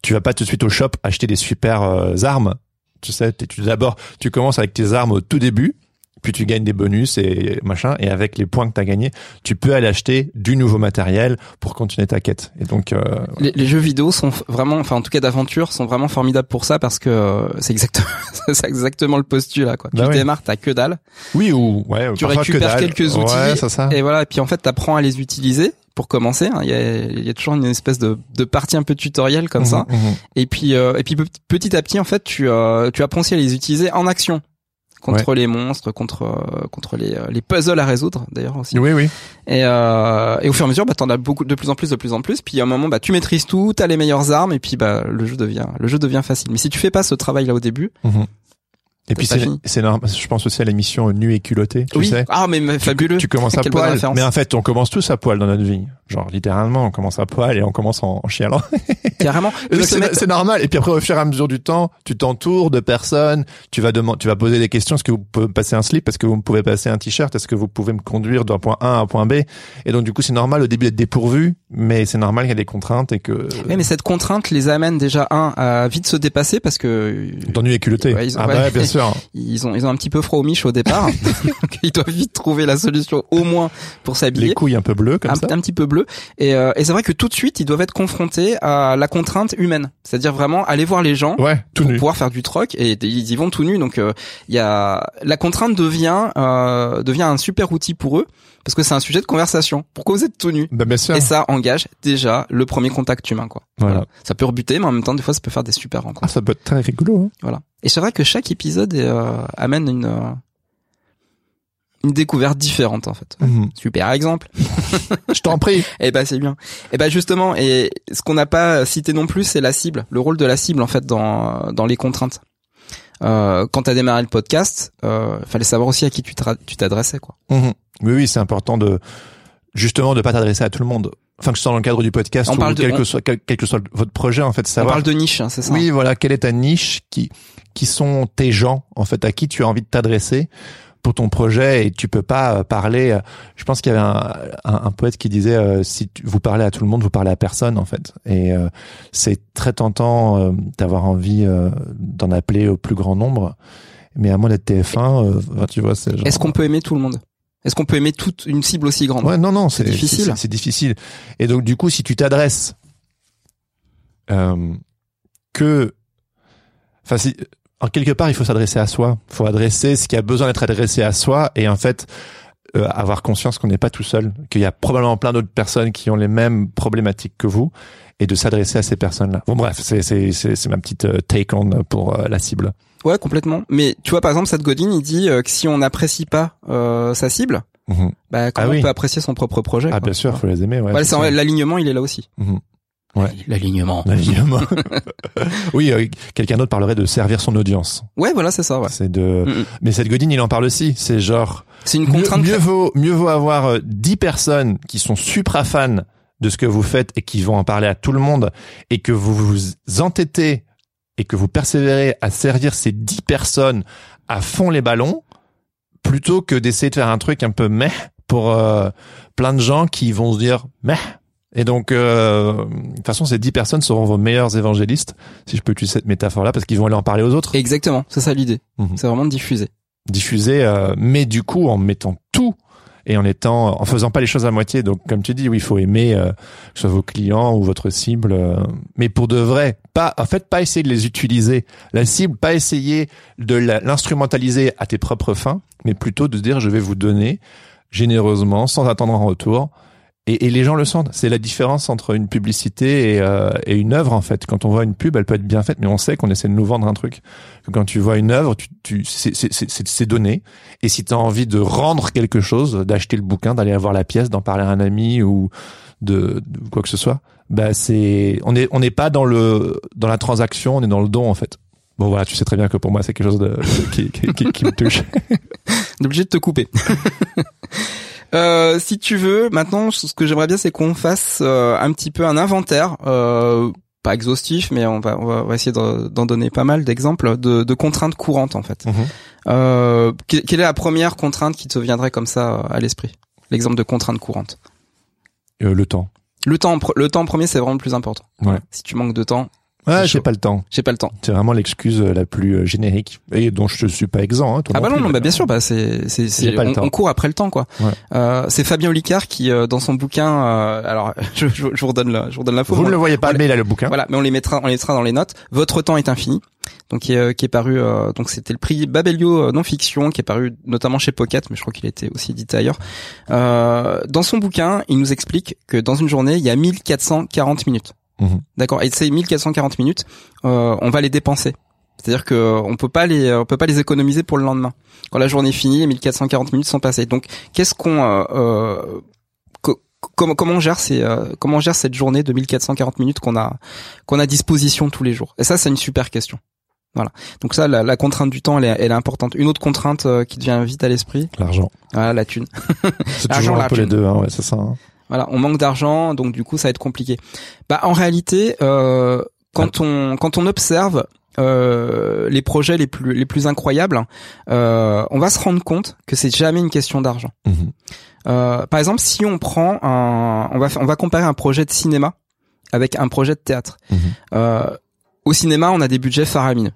tu vas pas tout de suite au shop acheter des super euh, armes tu sais tu d'abord tu commences avec tes armes au tout début puis tu gagnes des bonus et machin et avec les points que tu as gagnés tu peux aller acheter du nouveau matériel pour continuer ta quête et donc euh, Les, les jeux vidéo sont vraiment, enfin en tout cas d'aventure, sont vraiment formidables pour ça parce que euh, c'est exactement, c'est exactement le postulat quoi. Bah tu ouais. démarres, t'as que dalle, Oui ou ouais. Tu que récupères quelques outils Ouais, ça. et voilà. Et puis en fait, t'apprends à les utiliser pour commencer. hein. Il y, a, il y a toujours une espèce de, de partie un peu tutoriel comme ça. Mhm, mhm. Et puis, euh, et puis pe- petit à petit, en fait, tu, euh, tu apprends aussi à les utiliser en action contre les monstres, contre euh, contre les, euh, les puzzles à résoudre d'ailleurs aussi. Oui, oui. Et, euh, et au fur et à mesure, bah, t'en as beaucoup, de plus en plus, de plus en plus. Puis à un moment, bah, tu maîtrises tout, t'as les meilleures armes, et puis bah, le jeu devient, le jeu devient facile. Mais si tu fais pas ce travail là au début, Et puis c'est normal. Je pense aussi à l'émission Nu et culotté. Tu oui, sais. ah mais, fabuleux. Tu commences à Quelle poil, mais en fait, on commence tous à poil dans notre vie. Genre littéralement, on commence à poil et on commence en, en chialant. Carrément. C'est mettent- normal. Et puis après, au fur et à mesure du temps, tu t'entoures de personnes. Tu vas demander, tu vas poser des questions. Est-ce que vous pouvez me passer un slip? Est-ce que vous me pouvez passer un t-shirt? Est-ce que vous pouvez me conduire d'un point A à un point B? Et donc du coup, c'est normal au début d'être dépourvu, mais c'est normal qu'il y a des contraintes et que. Mais cette contrainte les amène déjà un à vite se dépasser parce que Nu et culotté. Ouais, ils ont- ah ouais. bah ouais, bien sûr. ils ont ils ont un petit peu froid au miche au départ. Donc, ils doivent vite trouver la solution au moins pour s'habiller. Les couilles un peu bleues comme un, ça. un petit peu bleu et, euh, et c'est vrai que tout de suite ils doivent être confrontés à la contrainte humaine c'est-à-dire vraiment aller voir les gens Ouais, tout pour nu. pouvoir faire du troc et ils y vont tout nus donc euh, il y a la contrainte devient euh, devient un super outil pour eux parce que c'est un sujet de conversation pourquoi vous êtes tout nu Bah, bien sûr. et ça engage déjà le premier contact humain quoi Voilà. ça peut rebuter mais en même temps des fois ça peut faire des super Ah, rencontres ça peut être très rigolo. Hein. voilà et c'est vrai que chaque épisode euh, amène une euh, une découverte différente en fait Mhm. super exemple Je t'en prie. Eh ben c'est bien. Eh ben justement, et ce qu'on n'a pas cité non plus, c'est la cible, le rôle de la cible en fait dans dans les contraintes. Euh, quand t'as démarré le podcast, euh, fallait savoir aussi à qui tu t'adressais quoi. Mhm. Oui, oui, c'est important de justement de pas t'adresser à tout le monde. Enfin, que ce soit dans le cadre du podcast On ou parle de- quel on- que soit quel, quel que soit votre projet, en fait, On savoir. parle de niche, hein, c'est ça. Oui, voilà, quelle est ta niche, qui qui sont tes gens, en fait, à qui tu as envie de t'adresser pour ton projet et tu peux pas euh, parler. euh, Je pense qu'il y avait un, un, un poète qui disait euh, si tu- vous parlez à tout le monde, vous parlez à personne, en fait. Et euh, c'est très tentant euh, d'avoir envie d'en appeler au plus grand nombre. Mais à moins d'être TF1, euh, enfin, tu vois, c'est. Est-ce qu'on peut aimer tout le monde? Est-ce qu'on peut aimer toute une cible aussi grande? Ouais, non, non, c'est difficile. c'est- difficile. Et donc, du coup, si tu t'adresses que, enfin, si, en quelque part, il faut s'adresser à soi. Il faut adresser ce qui a besoin d'être adressé à soi, et en fait, euh, avoir conscience qu'on n'est pas tout seul, qu'il y a probablement plein d'autres personnes qui ont les mêmes problématiques que vous, et de s'adresser à ces personnes-là. Bon, bref, c'est c'est c'est c'est ma petite euh, take on pour euh, la cible. Ouais, complètement. Mais tu vois, par exemple, Seth Godin, il dit euh, que si on n'apprécie pas euh, sa cible, Mhm. Bah, comment Ah oui. on peut apprécier son propre projet Ah quoi. bien sûr, faut les aimer. Ouais, l'alignement, il est là aussi. Mhm. Ouais. L'alignement. Évidemment. oui, euh, quelqu'un d'autre parlerait de servir son audience. Ouais, voilà, c'est ça. Ouais. C'est de. Mm, mm. Mais cette Godin, il en parle aussi. C'est genre C'est une mieux, contrainte. mieux vaut mieux vaut avoir euh, 10 personnes qui sont supra fans de ce que vous faites et qui vont en parler à tout le monde et que vous vous entêtez et que vous persévérez à servir ces 10 personnes à fond les ballons plutôt que d'essayer de faire un truc un peu meh pour euh, plein de gens qui vont se dire meh et donc, euh, de toute façon, ces 10 personnes seront vos meilleurs évangélistes, si je peux utiliser cette métaphore-là, parce qu'ils vont aller en parler aux autres, Exactement, c'est ça l'idée. Mhm. C'est vraiment de diffuser. diffuser, euh, mais du coup, en mettant tout et en étant, en faisant pas les choses à moitié. Donc, comme tu dis, oui, il faut aimer euh, que ce soit vos clients ou votre cible, euh, mais pour de vrai. Pas, en fait, pas essayer de les utiliser. La cible, pas essayer de l'instrumentaliser à tes propres fins, mais plutôt de dire, je vais vous donner généreusement, sans attendre en retour. Et, et les gens le sentent. C'est la différence entre une publicité et, euh, et une œuvre en fait. Quand on voit une pub, elle peut être bien faite, mais on sait qu'on essaie de nous vendre un truc. Quand tu vois une œuvre, tu, tu, c'est- donné. Et si tu as envie de rendre quelque chose, d'acheter le bouquin, d'aller avoir la pièce, d'en parler à un ami ou de, de quoi que ce soit, bah c'est on est on n'est pas dans le dans la transaction, on est dans le don en fait. Bon voilà, tu sais très bien que pour moi c'est quelque chose de, qui, qui, qui, qui me touche. Obligé de te couper. Euh, si tu veux, maintenant, ce que j'aimerais bien, c'est qu'on fasse euh, un petit peu un inventaire, euh, pas exhaustif, mais on va, on va, essayer d'en donner pas mal d'exemples de, de contraintes courantes en fait. Mhm. Euh, que- quelle est la première contrainte qui te viendrait comme ça euh, à l'esprit? L'exemple de contrainte courante. Euh, le temps. Le temps, le temps en premier, c'est vraiment le plus important. Ouais. Si tu manques de temps, Ouais, j'ai pas le temps. j'ai pas le temps. C'est vraiment l'excuse euh, la plus euh, générique et dont je te suis pas exempt. Hein, Ah bah plus, non, non, bah bien sûr, bah c'est c'est on, temps. on court après le temps quoi. Ouais. Euh, c'est Fabien Olicard qui euh, dans son bouquin, euh, alors je, je, je vous redonne la, je vous redonne l'info. Vous ne le voyez pas, mais il a le bouquin. Voilà, mais on les mettra, on les mettra dans les notes. Votre temps est infini. Donc qui est, qui est paru, euh, donc c'était le prix Babelio non fiction qui est paru notamment chez Pocket, mais je crois qu'il était aussi édité ailleurs. Euh, dans son bouquin, il nous explique que dans une journée, il y a 1440 minutes. Mhm. D'accord. Et ces 1440 minutes, euh, on va les dépenser. C'est-à-dire que euh, on peut pas les, on peut pas les économiser pour le lendemain. Quand la journée est finie, les 1440 minutes sont passées. Donc, qu'est-ce qu'on, euh, euh, co- comment, comment on gère ces, euh, comment on gère cette journée de 1440 minutes qu'on a, qu'on a à disposition tous les jours? Et ça, c'est une super question. Voilà. Donc ça, la, la contrainte du temps, elle est, elle est importante. Une autre contrainte euh, qui devient vite à l'esprit, L'argent. voilà, la thune. C'est toujours un peu les deux, hein, ouais, c'est ça. hein. Voilà, on manque d'argent, donc du coup, ça va être compliqué. Bah, en réalité, euh, quand on quand on observe euh, les projets les plus les plus incroyables, euh, on va se rendre compte que c'est jamais une question d'argent. Mhm. Euh, par exemple, si on prend un, on va on va comparer un projet de cinéma avec un projet de théâtre. Mhm. Euh, au cinéma, on a des budgets faramineux.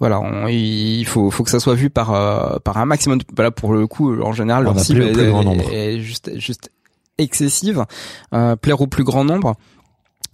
Voilà, on- il faut faut que ça soit vu par euh, par un maximum. De, voilà, pour le coup, en général, On leur cible est, est juste juste excessive, euh, plaire au plus grand nombre.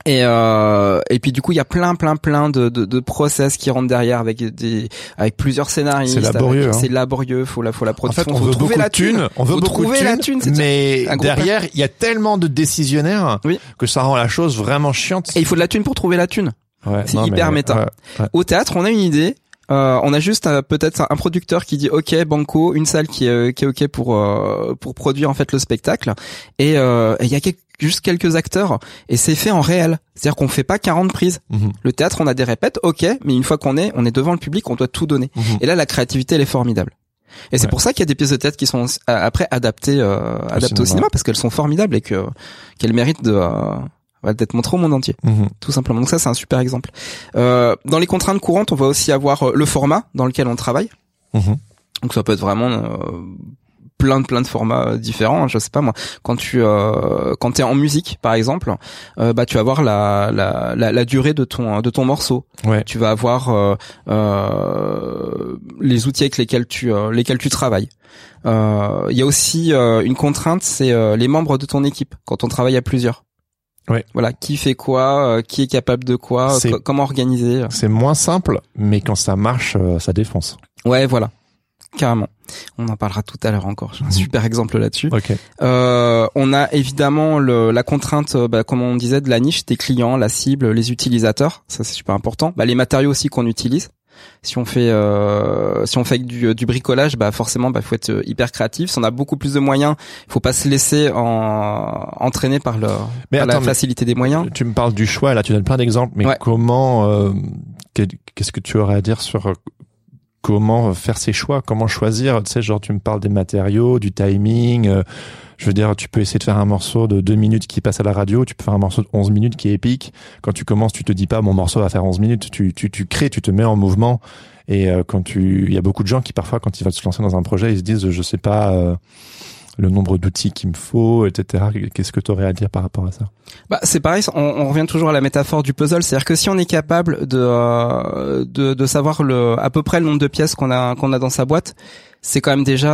Et euh, et puis du coup il y a plein plein plein de, de, de process qui rentrent derrière avec des avec plusieurs scénaristes. C'est laborieux, hein. C'est laborieux. Faut la faut la En production. fait, on faut veut trouver beaucoup la de thunes, on veut Faut beaucoup de la thune, mais derrière, il y a tellement de décisionnaires Oui. que ça rend la chose vraiment chiante. Et il faut de la thune pour trouver la thune. Ouais, c'est non, mais- hyper méta. ouais, ouais. Au théâtre, on a une idée. Euh, on a juste euh, peut-être un producteur qui dit OK banco, une salle qui est, euh, qui est OK pour euh, pour produire en fait le spectacle et euh, et il y a quel- juste quelques acteurs et c'est fait en réel. C'est-à-dire qu'on fait pas 40 prises. Mhm. Le théâtre, on a des répètes, OK, mais une fois qu'on est on est devant le public, on doit tout donner. Mhm. Et là la créativité elle est formidable. Et c'est pour ça qu'il y a des pièces de théâtre qui sont après adaptées euh, adaptées au cinéma. cinéma parce qu'elles sont formidables et que qu'elles méritent de ouais, d'être montrées au monde entier Mhm. tout simplement. Donc ça, c'est un super exemple. Euh, dans les contraintes courantes, on va aussi avoir euh, le format dans lequel on travaille. Mhm. Donc ça peut être vraiment euh, plein de plein de formats euh, différents. hein, Je sais pas moi. Quand tu euh, quand t'es en musique, par exemple, euh, bah tu vas avoir la, la la la durée de ton de ton morceau. Ouais. Tu vas avoir euh, les outils avec lesquels tu lesquels tu travailles. Euh, Il y a aussi une contrainte, c'est les membres de ton équipe quand on travaille à plusieurs. Ouais. Voilà, qui fait quoi, euh, qui est capable de quoi, co- comment organiser. C'est moins simple, mais quand ça marche, euh, ça défonce. Ouais, voilà, carrément. On en parlera tout à l'heure encore. J'ai un Mhm. super exemple là-dessus. Ok. Euh, on a évidemment le, la contrainte, euh, bah, comme on disait, de la niche des clients, la cible, les utilisateurs. Ça, c'est super important. Bah, les matériaux aussi qu'on utilise. Si on fait euh, si on fait du, du bricolage, bah forcément, bah faut être euh, hyper créatif. Si on a beaucoup plus de moyens, il faut pas se laisser en, entraîner par, le, Mais par la attends, facilité des moyens. Tu me parles du choix, là, tu donnes plein d'exemples, mais Ouais. comment, euh, qu'est- qu'est-ce que tu aurais à dire sur euh, comment faire ses choix, comment choisir, tu sais, genre tu me parles des matériaux, du timing, euh, je veux dire, tu peux essayer de faire un morceau de deux minutes qui passe à la radio, tu peux faire un morceau de 11 minutes qui est épique. Quand tu commences, tu te dis pas, mon morceau va faire 11 minutes, tu, tu, tu crées, tu te mets en mouvement. Et euh, quand tu, il y a beaucoup de gens qui parfois, quand ils veulent se lancer dans un projet, ils se disent, je sais pas euh, le nombre d'outils qu'il me faut, etc. Qu'est-ce que tu aurais à dire par rapport à ça? Bah, c'est pareil, on, on revient toujours à la métaphore du puzzle, c'est-à-dire que si on est capable de, euh, de de savoir le à peu près le nombre de pièces qu'on a qu'on a dans sa boîte, c'est quand même déjà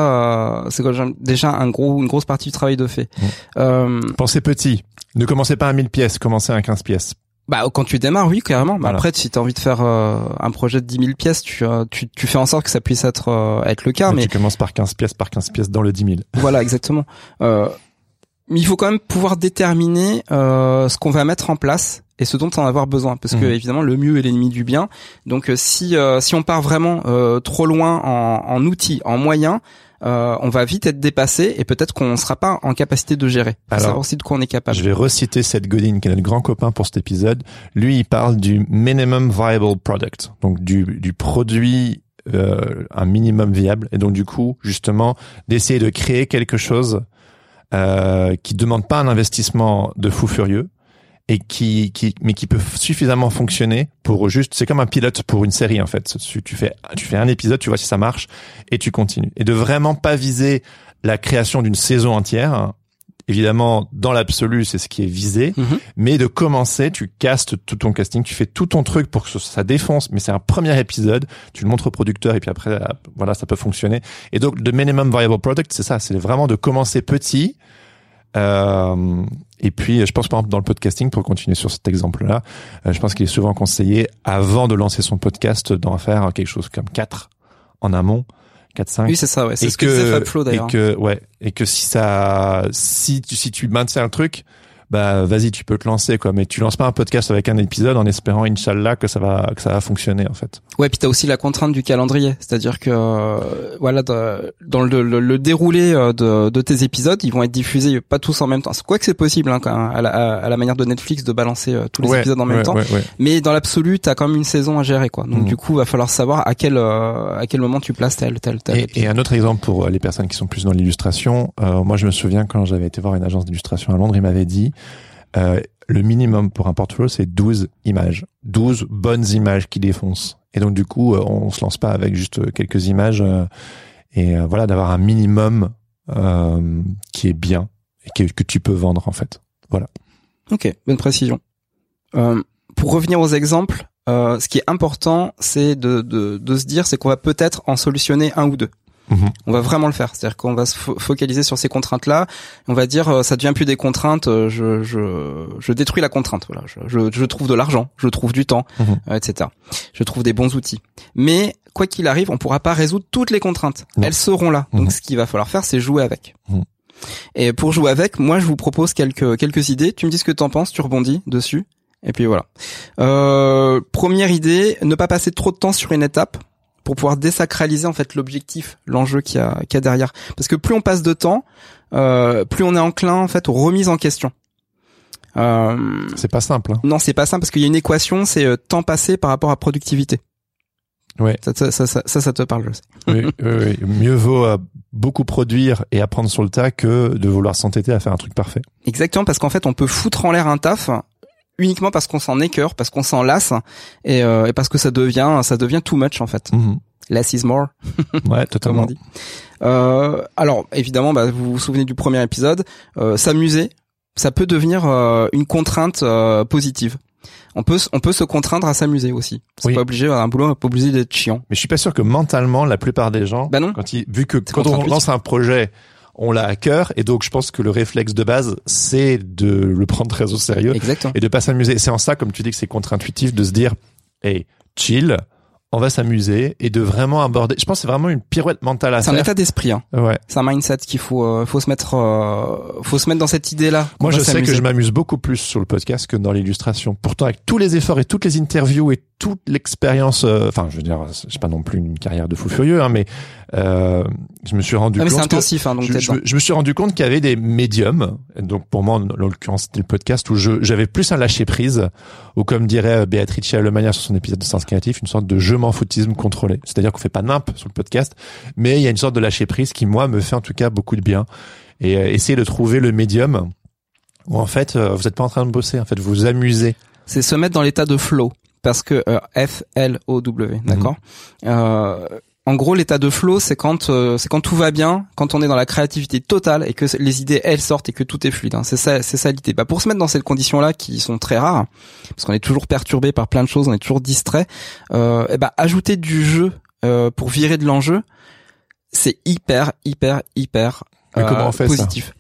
euh, c'est quand même déjà un gros une grosse partie du travail de fait. Euh, Pensez petit. Ne commencez pas à 1000 pièces, commencez à 15 pièces. Bah quand tu démarres, oui, carrément. Mais Voilà. Après, si tu as envie de faire euh, un projet de 10 000 pièces, tu, euh, tu tu fais en sorte que ça puisse être euh, être le cas, Mais mais Tu commences par 15 pièces, par 15 pièces dans le 10 000. Voilà, exactement. Euh, mais il faut quand même pouvoir déterminer euh, ce qu'on va mettre en place et ce dont on va avoir besoin, parce que Mhm. évidemment le mieux est l'ennemi du bien. Donc si euh, si on part vraiment euh, trop loin en, en outils, en moyens, euh, on va vite être dépassé et peut-être qu'on ne sera pas en capacité de gérer. Faut Alors, savoir aussi de quoi on est capable. Je vais reciter Seth Godin, qui est notre grand copain pour cet épisode. Lui, il parle du minimum viable product, donc du, du produit euh, un minimum viable, et donc du coup, justement, d'essayer de créer quelque chose euh, qui demande pas un investissement de fou furieux et qui, qui mais qui peut suffisamment fonctionner pour juste c'est comme un pilote pour une série en fait. Tu, tu fais tu fais un épisode tu vois si ça marche et tu continues. Et de vraiment pas viser la création d'une saison entière évidemment dans l'absolu c'est ce qui est visé Mhm. mais de commencer tu castes tout ton casting tu fais tout ton truc pour que ça- défonce mais c'est un premier épisode tu le montres au producteur et puis après voilà ça peut fonctionner. Et donc le minimum viable product c'est ça c'est vraiment de commencer petit euh, et puis, je pense par exemple dans le podcasting, pour continuer sur cet exemple-là, euh, je pense qu'il est souvent conseillé, avant de lancer son podcast, d'en faire quelque chose comme 4 en amont, 4 5 Oui, c'est ça. Ouais. C'est ce que, disait Fab Flo et d'ailleurs. que ouais et que si ça si tu si tu maintiens le truc bah vas-y tu peux te lancer quoi mais tu lances pas un podcast avec un épisode en espérant inchallah que ça va que ça va fonctionner en fait Ouais, puis t'as aussi la contrainte du calendrier, c'est-à-dire que euh, voilà, dans le, le, le déroulé euh, de, de tes épisodes, ils vont être diffusés pas tous en même temps. Quoi que c'est possible, hein, quand, à, la, à la manière de Netflix de balancer euh, tous les Ouais, épisodes en même ouais, temps. ouais, ouais. Mais dans l'absolu, t'as quand même une saison à gérer, quoi. Donc Mhm. du coup, va falloir savoir à quel euh, à quel moment tu places tel tel tel. Et, et un autre exemple pour les personnes qui sont plus dans l'illustration, euh, moi je me souviens quand j'avais été voir une agence d'illustration à Londres, il m'avait dit euh, le minimum pour un portfolio c'est 12 images, 12 bonnes images qui défoncent. Et donc du coup, euh, on se lance pas avec juste euh, quelques images et voilà d'avoir un minimum qui est bien et que, tu peux vendre en fait. Ok, bonne précision. Pour revenir aux exemples, ce qui est important, c'est de, de, de se dire, c'est qu'on va peut-être en solutionner un ou deux. On va vraiment le faire, c'est-à-dire qu'on va se fo- focaliser sur ces contraintes-là. On va dire, euh, ça devient plus des contraintes. euh, Je, je, je détruis la contrainte. Voilà, je, je, je trouve de l'argent, je trouve du temps, Mhm. euh, etc. Je trouve des bons outils. Mais quoi qu'il arrive, on pourra pas résoudre toutes les contraintes. Non. Elles seront là. Donc, Mhm. ce qu'il va falloir faire, c'est jouer avec. Mhm. Et pour jouer avec, moi, je vous propose quelques quelques idées. Tu me dis ce que t'en penses, tu rebondis dessus. Et puis voilà. Euh, première idée, ne pas passer trop de temps sur une étape pour pouvoir désacraliser en fait l'objectif, l'enjeu qu'il y a, y a derrière. Parce que plus on passe de temps, euh, plus on est enclin en fait aux remises en question. Euh, C'est pas simple. Hein. non, c'est pas ça parce qu'il y a une équation, c'est euh, temps passé par rapport à productivité. Ouais. Ça, ça, ça, ça, ça, ça te parle, je sais. Oui, oui, oui. Mieux vaut euh, beaucoup produire et apprendre sur le tas que de vouloir s'entêter à faire un truc parfait. Exactement, parce qu'en fait, on peut foutre en l'air un taf uniquement parce qu'on s'en écœure, parce qu'on s'en lasse et, euh, et parce que ça devient, ça devient too much en fait. Mhm. Less is more. Ouais, comme totalement. on dit. Euh, alors évidemment, bah, vous vous souvenez du premier épisode, euh, s'amuser, ça peut devenir euh, une contrainte euh, positive. On peut, on peut se contraindre à s'amuser aussi. C'est Oui. pas obligé, un boulot n'est pas obligé d'être chiant. Mais je suis pas sûr que mentalement, la plupart des gens, Bah non. quand ils, vu que quand on lance un projet, on l'a à cœur, et donc je pense que le réflexe de base, c'est de le prendre très au sérieux Exactement. et de pas s'amuser. C'est en ça, comme tu dis, que c'est contre-intuitif de se dire, hey, chill, on va s'amuser et de vraiment aborder. Je pense que c'est vraiment une pirouette mentale à C'est un état d'esprit. Hein. Ouais. C'est un mindset qu'il faut, euh, faut se mettre, euh, faut se mettre dans cette idée-là. Moi, je sais que je m'amuse beaucoup plus sur le podcast que dans l'illustration. Pourtant, avec tous les efforts et toutes les interviews et toute l'expérience, euh, enfin, je veux dire, c'est pas non plus une carrière de fou furieux, hein, mais euh, je me suis rendu Ah, mais compte. c'est intensif, hein, donc je, je me- je me suis rendu compte qu'il y avait des médiums. Donc pour moi, en l'occurrence, c'était le podcast où j'avais plus un lâcher prise, ou comme dirait euh, Béatrice Alemania sur son épisode de Sens Créatif, une sorte de je m'en foutisme contrôlé. C'est-à-dire qu'on fait pas nimp sur le podcast, mais il y a une sorte de lâcher prise qui moi me fait en tout cas beaucoup de bien. Et euh, essayer de trouver le médium où en fait euh, vous êtes pas en train de bosser, en fait vous vous amusez. c'est se mettre dans l'état de flow parce que euh, F L O W d'accord? Euh, en gros l'état de flow c'est quand euh, c'est quand tout va bien quand on est dans la créativité totale et que les idées elles sortent et que tout est fluide hein. c'est ça c'est ça l'idée bah pour se mettre dans cette condition là qui sont très rares parce qu'on est toujours perturbé par plein de choses on est toujours distrait euh, et bah ajouter du jeu euh, pour virer de l'enjeu c'est hyper hyper hyper Mais comment on fait ça positif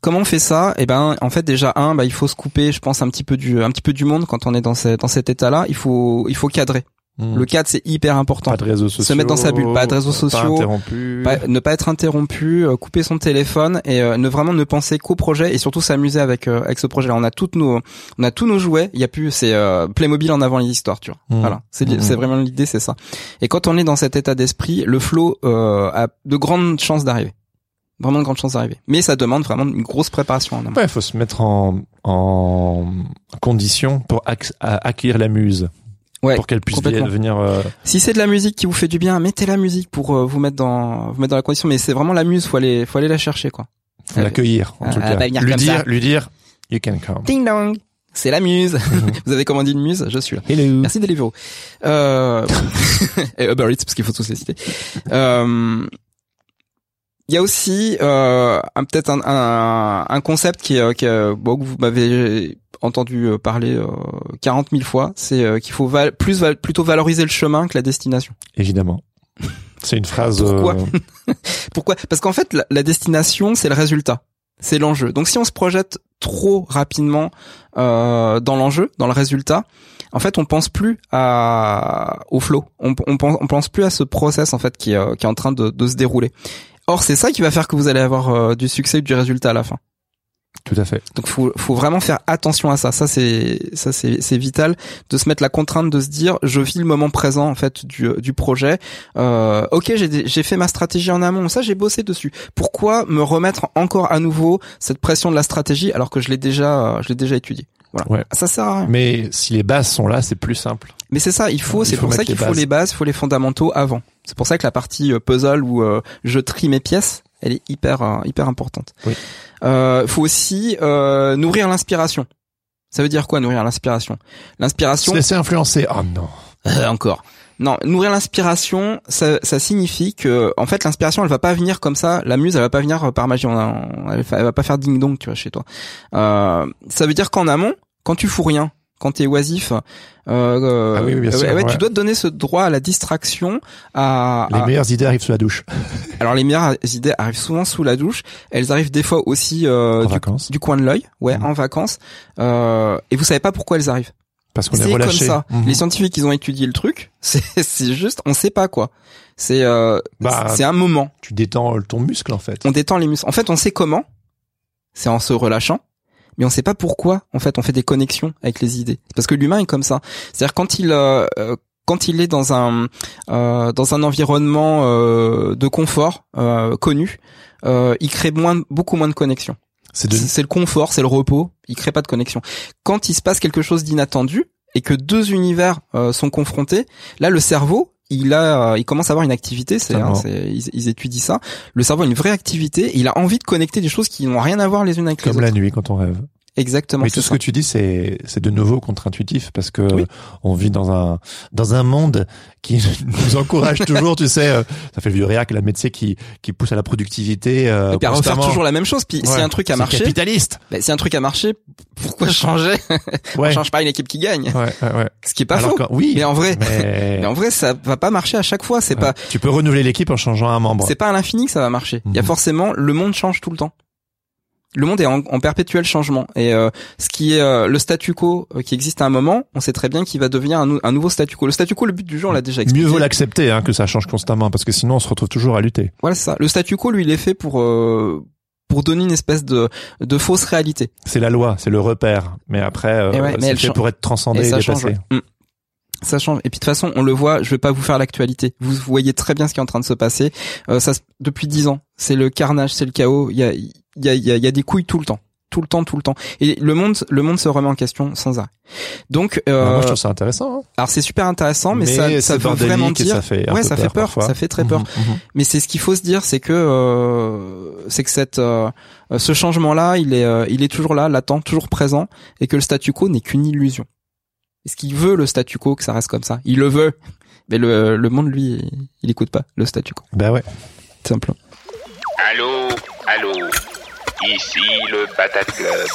Comment on fait ça? Eh ben, en fait, déjà un, bah, il faut se couper, je pense, un petit peu du, un petit peu du monde quand on est dans, ce- dans cet état-là. Il faut, il faut cadrer. Le cadre, c'est hyper important. pas de réseaux sociaux, mettre dans sa bulle, pas de réseaux sociaux, pas interrompu. Pas- ne pas être interrompu, euh, couper son téléphone et euh, ne vraiment ne penser qu'au projet et surtout s'amuser avec euh, avec ce projet-là. On a toutes nos, on a tous nos jouets. Il y a plus, c'est euh, Playmobil en avant les histoires, tu vois. Mmh. Voilà, c'est Mmh. c'est vraiment l'idée, c'est ça. Et quand on est dans cet état d'esprit, le flow euh, a de grandes chances d'arriver. Vraiment de grandes chances d'arriver. Mais ça demande vraiment une grosse préparation en amont. Ouais, faut se mettre en, en condition pour ac- à- accueillir la muse. Ouais, pour qu'elle puisse devenir euh, Si c'est de la musique qui vous fait du bien, mettez la musique pour euh, vous mettre dans vous mettre dans la condition. Mais c'est vraiment la muse, faut aller faut aller la chercher quoi. faut l'accueillir en tout cas. venir lui dire, ça. lui dire, you can come. Ding dong. C'est la muse. vous avez commandé une muse, je suis là. Hello. Merci Deliveroo. Euh... et Uber Eats parce qu'il faut tous les citer. Euh... Il y a aussi euh, peut-être un, un, un concept qui, est, qui est, bon, que vous m'avez entendu euh, parler euh, 40 000 fois, c'est euh, qu'il faut val- plus val- plutôt valoriser le chemin que la destination. Évidemment. C'est une phrase. Pourquoi euh, Pourquoi? Parce qu'en fait, la, la destination, c'est le résultat, c'est l'enjeu. Donc, si on se projette trop rapidement euh, dans l'enjeu, dans le résultat, en fait, on pense plus à au flow. On, on pense, on pense plus à ce process en fait qui est, euh, qui est en train de, de se dérouler. Or, c'est ça qui va faire que vous allez avoir euh, du succès ou du résultat à la fin. Tout à fait. Donc faut faut vraiment faire attention à ça. Ça c'est ça c'est c'est vital de se mettre la contrainte de se dire je vis le moment présent en fait du du projet. Euh, ok j'ai j'ai fait ma stratégie en amont. Ça j'ai bossé dessus. Pourquoi me remettre encore à nouveau cette pression de la stratégie alors que je l'ai déjà euh, je l'ai déjà étudié. Voilà. Ouais. Ça sert à rien. Mais si les bases sont là, c'est plus simple. Mais c'est ça, il faut, c'est pour ça qu'il faut bases. les bases, il faut les fondamentaux avant. C'est pour ça que la partie euh, puzzle où euh, je trie mes pièces, elle est hyper euh, hyper importante. Oui. Euh, faut aussi euh, nourrir l'inspiration. Ça veut dire quoi nourrir l'inspiration? L'inspiration Se laisser influencer. Oh non. Euh, encore. Non, nourrir l'inspiration, ça, ça signifie que en fait l'inspiration elle va pas venir comme ça, la muse elle va pas venir euh, par magie, on a- elle, va- elle va pas faire ding dong tu vois chez toi. Euh, ça veut dire qu'en amont, quand tu fous rien, quand t'es oisif, euh, Ah oui, oui, bien ouais, sûr, ouais, ouais. tu dois te donner ce droit à la distraction. À, Les à- meilleures idées arrivent sous la douche. alors les meilleures idées arrivent souvent sous la douche. Elles arrivent des fois aussi euh, en du, vacances. du coin de l'œil, ouais, Mhm. en vacances. Euh, et vous savez pas pourquoi elles arrivent. Parce qu'on est C'est comme relâché. ça. Mhm. Les scientifiques, ils ont étudié le truc. C'est, c'est juste, on sait pas quoi. C'est, euh, Bah, c'est un moment. Tu détends ton muscle en fait. On détend les muscles. En fait, on sait comment. C'est en se relâchant. Mais on sait pas pourquoi. En fait, on fait des connexions avec les idées. Parce que l'humain est comme ça. C'est-à-dire quand il, euh, euh, quand il est dans un, euh, dans un environnement euh, de confort euh, connu, euh, il crée moins, beaucoup moins de connexions. C'est de C'est c'est le confort, c'est le repos. Il crée pas de connexion. Quand il se passe quelque chose d'inattendu et que deux univers euh, sont confrontés, là le cerveau, il a, il commence à avoir une activité. C'est, hein, ils, ils étudient ça. Le cerveau a une vraie activité. Il a envie de connecter des choses qui n'ont rien à voir les unes avec les comme autres. la nuit quand on rêve. Exactement. Mais c'est tout ce que tu dis, c'est c'est de nouveau contre-intuitif parce que Oui. on vit dans un dans un monde qui nous encourage toujours, tu sais, euh, ça fait le vieux réac, la médecin qui qui pousse à la productivité. Euh, Et puis à refaire toujours la même chose. Puis si Ouais. un truc a C'est marché, capitaliste. bah, si un truc a marché, pourquoi changer? Ouais. On change pas une équipe qui gagne. Ouais, ouais, ouais. Ce qui est pas Alors faux. que- oui. Mais en vrai, mais- mais en vrai, ça va pas marcher à chaque fois. C'est Ouais. pas, Tu peux renouveler l'équipe en changeant un membre. C'est pas à l'infini que ça va marcher. Il y a Mhm. forcément le monde change tout le temps. Le monde est en, en perpétuel changement et euh, ce qui est euh, le statu quo euh, qui existe à un moment, on sait très bien qu'il va devenir un, nou- un nouveau statu quo. Le statu quo, le but du jeu, on l'a déjà expliqué. Mieux vaut l'accepter hein, que ça change constamment parce que sinon on se retrouve toujours à lutter. Voilà ça. Le statu quo, lui, il est fait pour euh, pour donner une espèce de de fausse réalité. C'est la loi, c'est le repère. Mais après, euh, ouais, c'est fait pour être transcendé et et, dépassé. change. ouais. Ça change. Et puis de toute façon, on le voit. Je vais pas vous faire l'actualité. Vous voyez très bien ce qui est en train de se passer. Euh, ça, depuis dix ans, c'est le carnage, c'est le chaos. Il y a, il y a, il y a des couilles tout le temps tout le temps, tout le temps. Et le monde, le monde se remet en question sans arrêt. Donc, euh, moi, je trouve ça intéressant. Hein. Alors c'est super intéressant, mais, ça, ça veut vraiment dire, ça fait ouais, ça fait peur, ça fait très peur. Mhm, mhm. Mais c'est ce qu'il faut se dire, c'est que euh, c'est que cette euh, ce changement-là, il est euh, il est toujours là, latent, toujours présent, et que le statu quo n'est qu'une illusion. Est-ce qu'il veut le statu quo que ça reste comme ça? Il le veut, mais le le monde lui, il écoute pas le statu quo. Ben ouais. Simple. Allô, allô? Ici le Patate Club.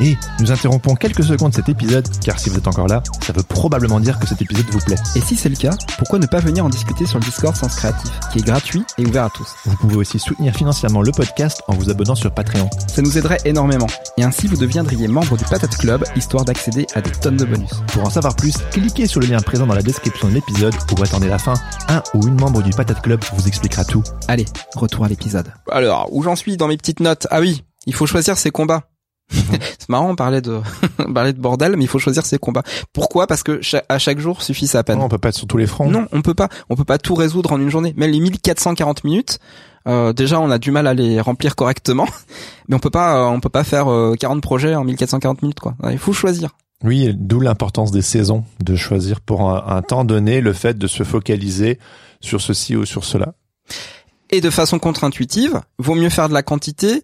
Et nous interrompons quelques secondes cet épisode, car si vous êtes encore là, ça veut probablement dire que cet épisode vous plaît. Et si c'est le cas, pourquoi ne pas venir en discuter sur le Discord Sens Créatif, qui est gratuit et ouvert à tous Vous pouvez aussi soutenir financièrement le podcast en vous abonnant sur Patreon. Ça nous aiderait énormément. Et ainsi, vous deviendriez membre du Patate Club, histoire d'accéder à des tonnes de bonus. Pour en savoir plus, cliquez sur le lien présent dans la description de l'épisode ou attendez la fin. Un ou une membre du Patate Club vous expliquera tout. Allez, retour à l'épisode. Alors, où j'en suis dans mes petites notes? Ah oui, il faut choisir ses combats. c'est marrant, on parlait de, on parlait de bordel, mais il faut choisir ses combats. Pourquoi? Parce que à chaque jour suffit sa peine. Non, on peut pas être sur tous les fronts. Non, on peut pas. On peut pas tout résoudre en une journée. Même les 1440 minutes, euh, déjà on a du mal à les remplir correctement, mais on peut pas, euh, on peut pas faire euh, 40 projets en 1440 minutes quoi. Il faut choisir. Oui, d'où l'importance des saisons, de choisir pour un, un temps donné le fait de se focaliser sur ceci ou sur cela. Et de façon contre-intuitive, vaut mieux faire de la quantité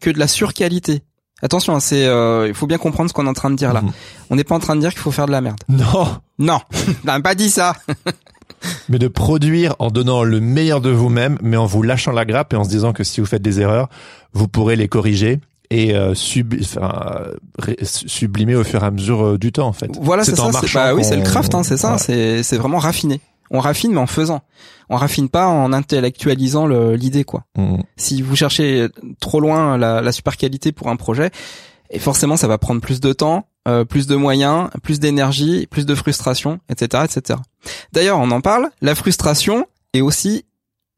que de la surqualité. Attention, hein, c'est euh, il faut bien comprendre ce qu'on est en train de dire là. Mhm. On n'est pas en train de dire qu'il faut faire de la merde. Non, Non, on n'a pas dit ça. mais de produire en donnant le meilleur de vous-même, mais en vous lâchant la grappe et en se disant que si vous faites des erreurs, vous pourrez les corriger et euh, sub- enfin, euh, sublimer au fur et à mesure euh, du temps en fait. Voilà, c'est ça. Bah oui, c'est le craft, hein, c'est ça. Voilà. C'est vraiment raffiné. On raffine, mais en faisant. On raffine pas en intellectualisant le- l'idée, quoi. Mhm. Si vous cherchez trop loin la, la super qualité pour un projet, et forcément, ça va prendre plus de temps, euh, plus de moyens, plus d'énergie, plus de frustration, etc., etc. D'ailleurs, on en parle. La frustration est aussi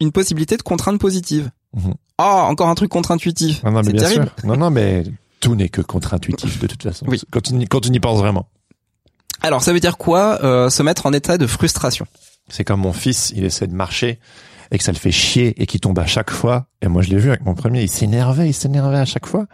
une possibilité de contrainte positive. Mhm. Ah, encore un truc contre-intuitif. Non, non, mais bien terrible. sûr. Non, non, mais tout n'est que contre-intuitif de toute façon. Oui. Quand tu, n'y- quand tu n'y penses vraiment. Alors, ça veut dire quoi euh, Se mettre en état de frustration? C'est comme mon fils, il essaie de marcher et que ça le fait chier et qu'il tombe à chaque fois. Et moi, je l'ai vu avec mon premier, il s'énervait, il s'énervait à chaque fois.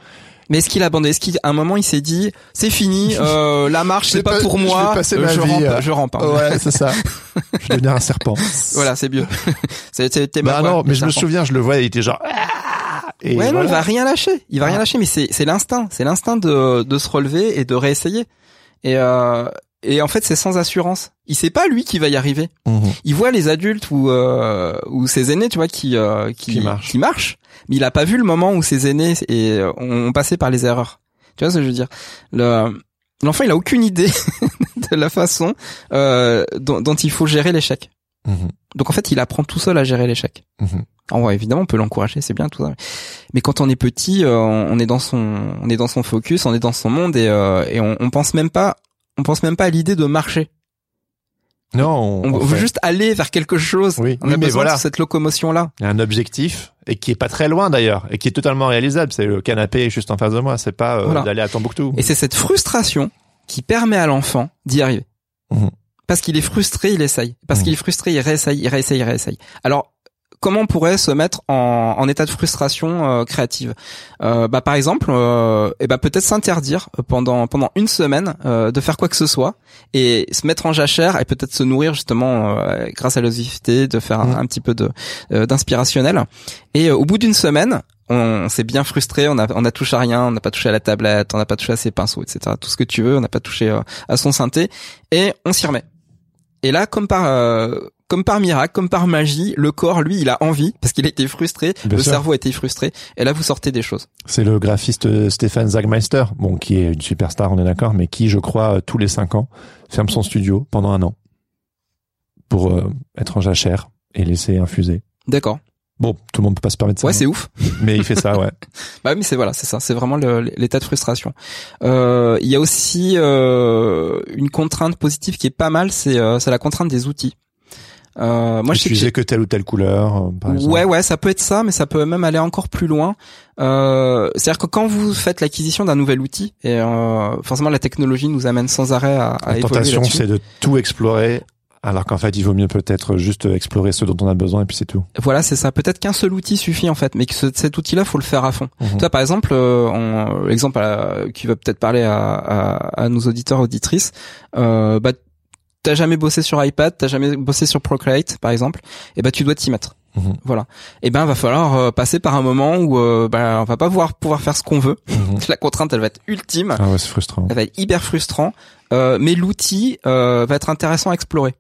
Mais est-ce qu'il a abandonné? Est-ce qu'à un moment il s'est dit c'est fini, euh, la marche Je c'est pas, pas- pour je vais moi, euh, ma je vie, rampe, euh, je rampe. hein. Ouais, c'est ça. je vais devenir un serpent. Voilà, c'est mieux. c'est- C'était ma Bah non, mais je me souviens, je le vois, il était genre. Ah et Ouais, non, il va rien lâcher. Il va rien Ah. lâcher, mais c'est c'est l'instinct, c'est l'instinct de de se relever et de réessayer. Et euh, et en fait, c'est sans assurance. Il sait pas lui qui va y arriver. Mhm. Il voit les adultes ou euh, ou ses aînés, tu vois, qui euh, qui Qui marchent. qui marchent, mais il a pas vu le moment où ses aînés et euh, ont passé par les erreurs. Tu vois ce que je veux dire? Le l'enfant, il a aucune idée de la façon euh, dont, dont il faut gérer l'échec. Mhm. Donc en fait, il apprend tout seul à gérer l'échec. Mhm. Alors ouais, évidemment, on peut l'encourager, c'est bien tout ça. Mais quand on est petit, euh, on est dans son, on est dans son focus, on est dans son monde et, euh, et on, on pense même pas, on pense même pas à l'idée de marcher. Non, On, veut fait- juste aller vers quelque chose. Oui, on oui, a mais besoin voilà. de cette locomotion là. Il y a un objectif et qui est pas très loin d'ailleurs et qui est totalement réalisable. C'est le canapé juste en face de moi. C'est pas euh, Voilà. d'aller à Tombouctou. Et c'est cette frustration qui permet à l'enfant d'y arriver. Mhm. Parce qu'il est frustré, il essaye. Parce Mhm. qu'il est frustré, il réessaye, il réessaye, il réessaye. Alors, comment on pourrait se mettre en, en état de frustration euh, créative euh, Bah, par exemple, euh, eh ben peut-être s'interdire pendant pendant une semaine euh, de faire quoi que ce soit et se mettre en jachère et peut-être se nourrir justement euh, grâce à l'osivité, de faire un, Mhm. un petit peu de euh, d'inspirationnel. Et euh, au bout d'une semaine, on s'est bien frustré, on a, on a touché à rien, on n'a pas touché à la tablette, on n'a pas touché à ses pinceaux, etc. Tout ce que tu veux, on n'a pas touché euh, à son synthé, et on s'y remet. Et là, comme par, euh, comme par miracle, comme par magie, le corps, lui, il a envie, parce qu'il a été frustré, Bien le sûr. cerveau a été frustré, et là, vous sortez des choses. C'est le graphiste euh, Stéphane Zagmeister, bon, qui est une superstar, on est d'accord, mais qui, je crois, euh, tous les cinq ans, ferme son studio pendant un an pour euh, être en jachère et laisser infuser. D'accord. Bon, tout le monde peut pas se permettre ça, Ouais, c'est ouf. mais il fait ça, ouais. Bah mais c'est voilà, c'est ça, c'est vraiment l'état de frustration. Euh, Il y a aussi euh, une contrainte positive qui est pas mal, c'est euh, c'est la contrainte des outils. Euh, moi, je sais que que telle ou telle couleur, euh, par exemple. Ouais, ouais, ça peut être ça, mais ça peut même aller encore plus loin. Euh, C'est-à-dire que quand vous faites l'acquisition d'un nouvel outil, et euh, forcément la technologie nous amène sans arrêt à, à La tentation, c'est de tout explorer, alors qu'en fait, il vaut mieux peut-être juste explorer ce dont on a besoin et puis c'est tout. Voilà, c'est ça. Peut-être qu'un seul outil suffit en fait, mais que ce- cet outil-là, faut le faire à fond. Tu vois, par exemple, euh, on- l'exemple euh, qui va peut-être parler à, à, à nos auditeurs auditrices, euh, bah t'as jamais bossé sur iPad, t'as jamais bossé sur Procreate, par exemple, et bah tu dois t'y mettre. Mhm. Voilà. Et ben va falloir euh, passer par un moment où euh, bah, on va pas pouvoir pouvoir faire ce qu'on veut. Mhm. La contrainte, elle va être ultime. Ah ouais, c'est frustrant. Elle va être hyper frustrant, euh, mais l'outil euh, va être intéressant à explorer.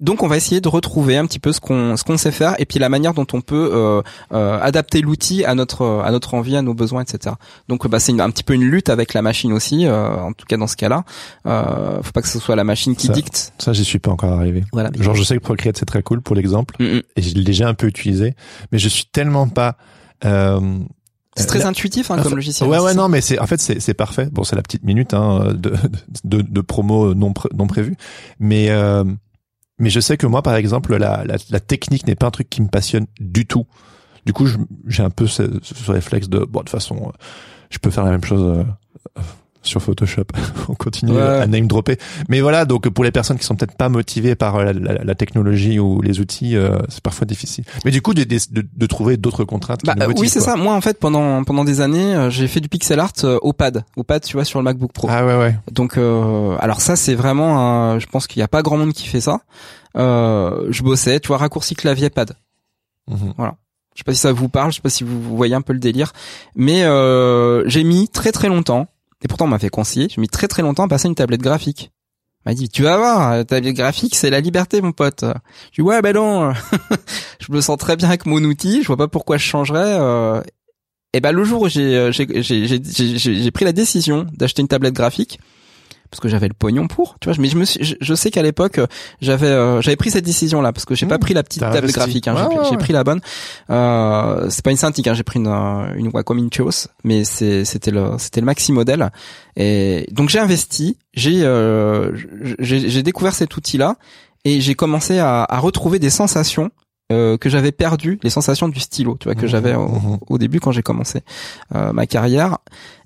Donc on va essayer de retrouver un petit peu ce qu'on ce qu'on sait faire et puis la manière dont on peut euh, euh, adapter l'outil à notre à notre envie, à nos besoins, etc. Donc bah c'est un petit peu une lutte avec la machine aussi, euh, en tout cas dans ce cas-là. Euh, faut pas que ce soit la machine qui Ça- dicte. Ça, j'y suis pas encore arrivé. Voilà. Genre, je sais que Procreate, c'est très cool pour l'exemple, Mm, et je l'ai déjà un peu utilisé, mais je suis tellement pas... Euh, C'est très intuitif hein, Enfin, comme logiciel. Ouais, ouais, non, mais c'est en fait c'est c'est parfait. Bon, c'est la petite minute hein, de, de de promo non pré- non prévue, mais euh, mais je sais que moi, par exemple, la la, la technique n'est pas un truc qui me passionne du tout. Du coup, j'ai un peu ce, ce réflexe de bon, de toute façon, euh, je peux faire la même chose. Sur Photoshop, on continue Ouais. à name dropper. Mais voilà, donc pour les personnes qui sont peut-être pas motivées par euh, la, la- la technologie ou les outils, euh, c'est parfois difficile. Mais du coup, de, de, de- trouver d'autres contraintes. qui Bah, nous euh, motivent, oui, c'est ça. Moi, en fait, pendant pendant des années, euh, j'ai fait du pixel art au pad, au pad, tu vois, sur le MacBook Pro. Ah ouais, ouais. Donc, euh, alors ça, c'est vraiment, un- je pense qu'il n'y a pas grand monde qui fait ça. Euh, je bossais, tu vois, raccourci clavier pad. Mhm. Je sais pas si ça vous parle, je sais pas si vous, vous voyez un peu le délire, mais euh, j'ai mis très très longtemps, et pourtant on m'a fait conseiller, j'ai mis très très longtemps à passer une tablette graphique. On m'a dit, tu vas voir, la tablette graphique, c'est la liberté, mon pote. Je dis, ouais, ben non, je me sens très bien avec mon outil, je vois pas pourquoi je changerais. euh. Et ben le jour où euh, j'ai pris la décision d'acheter une tablette graphique, parce que j'avais le pognon pour, tu vois, mais je me suis, je, je sais qu'à l'époque euh, j'avais euh, j'avais pris cette décision là parce que j'ai pas Mmh, pris la petite investi. graphique, hein, j'ai Ouais, pris- ouais, j'ai ouais. pris la bonne. Euh, c'est pas une Cintiq, hein, j'ai pris une euh, une Wacom Intuos, mais c'est c'était le c'était le maxi modèle. Et donc j'ai investi, j'ai euh, j'ai découvert cet outil là et j'ai commencé à, à retrouver des sensations euh, que j'avais perdues, les sensations du stylo, tu vois, que Mhm, j'avais au, mhm. au début quand j'ai commencé euh, ma carrière.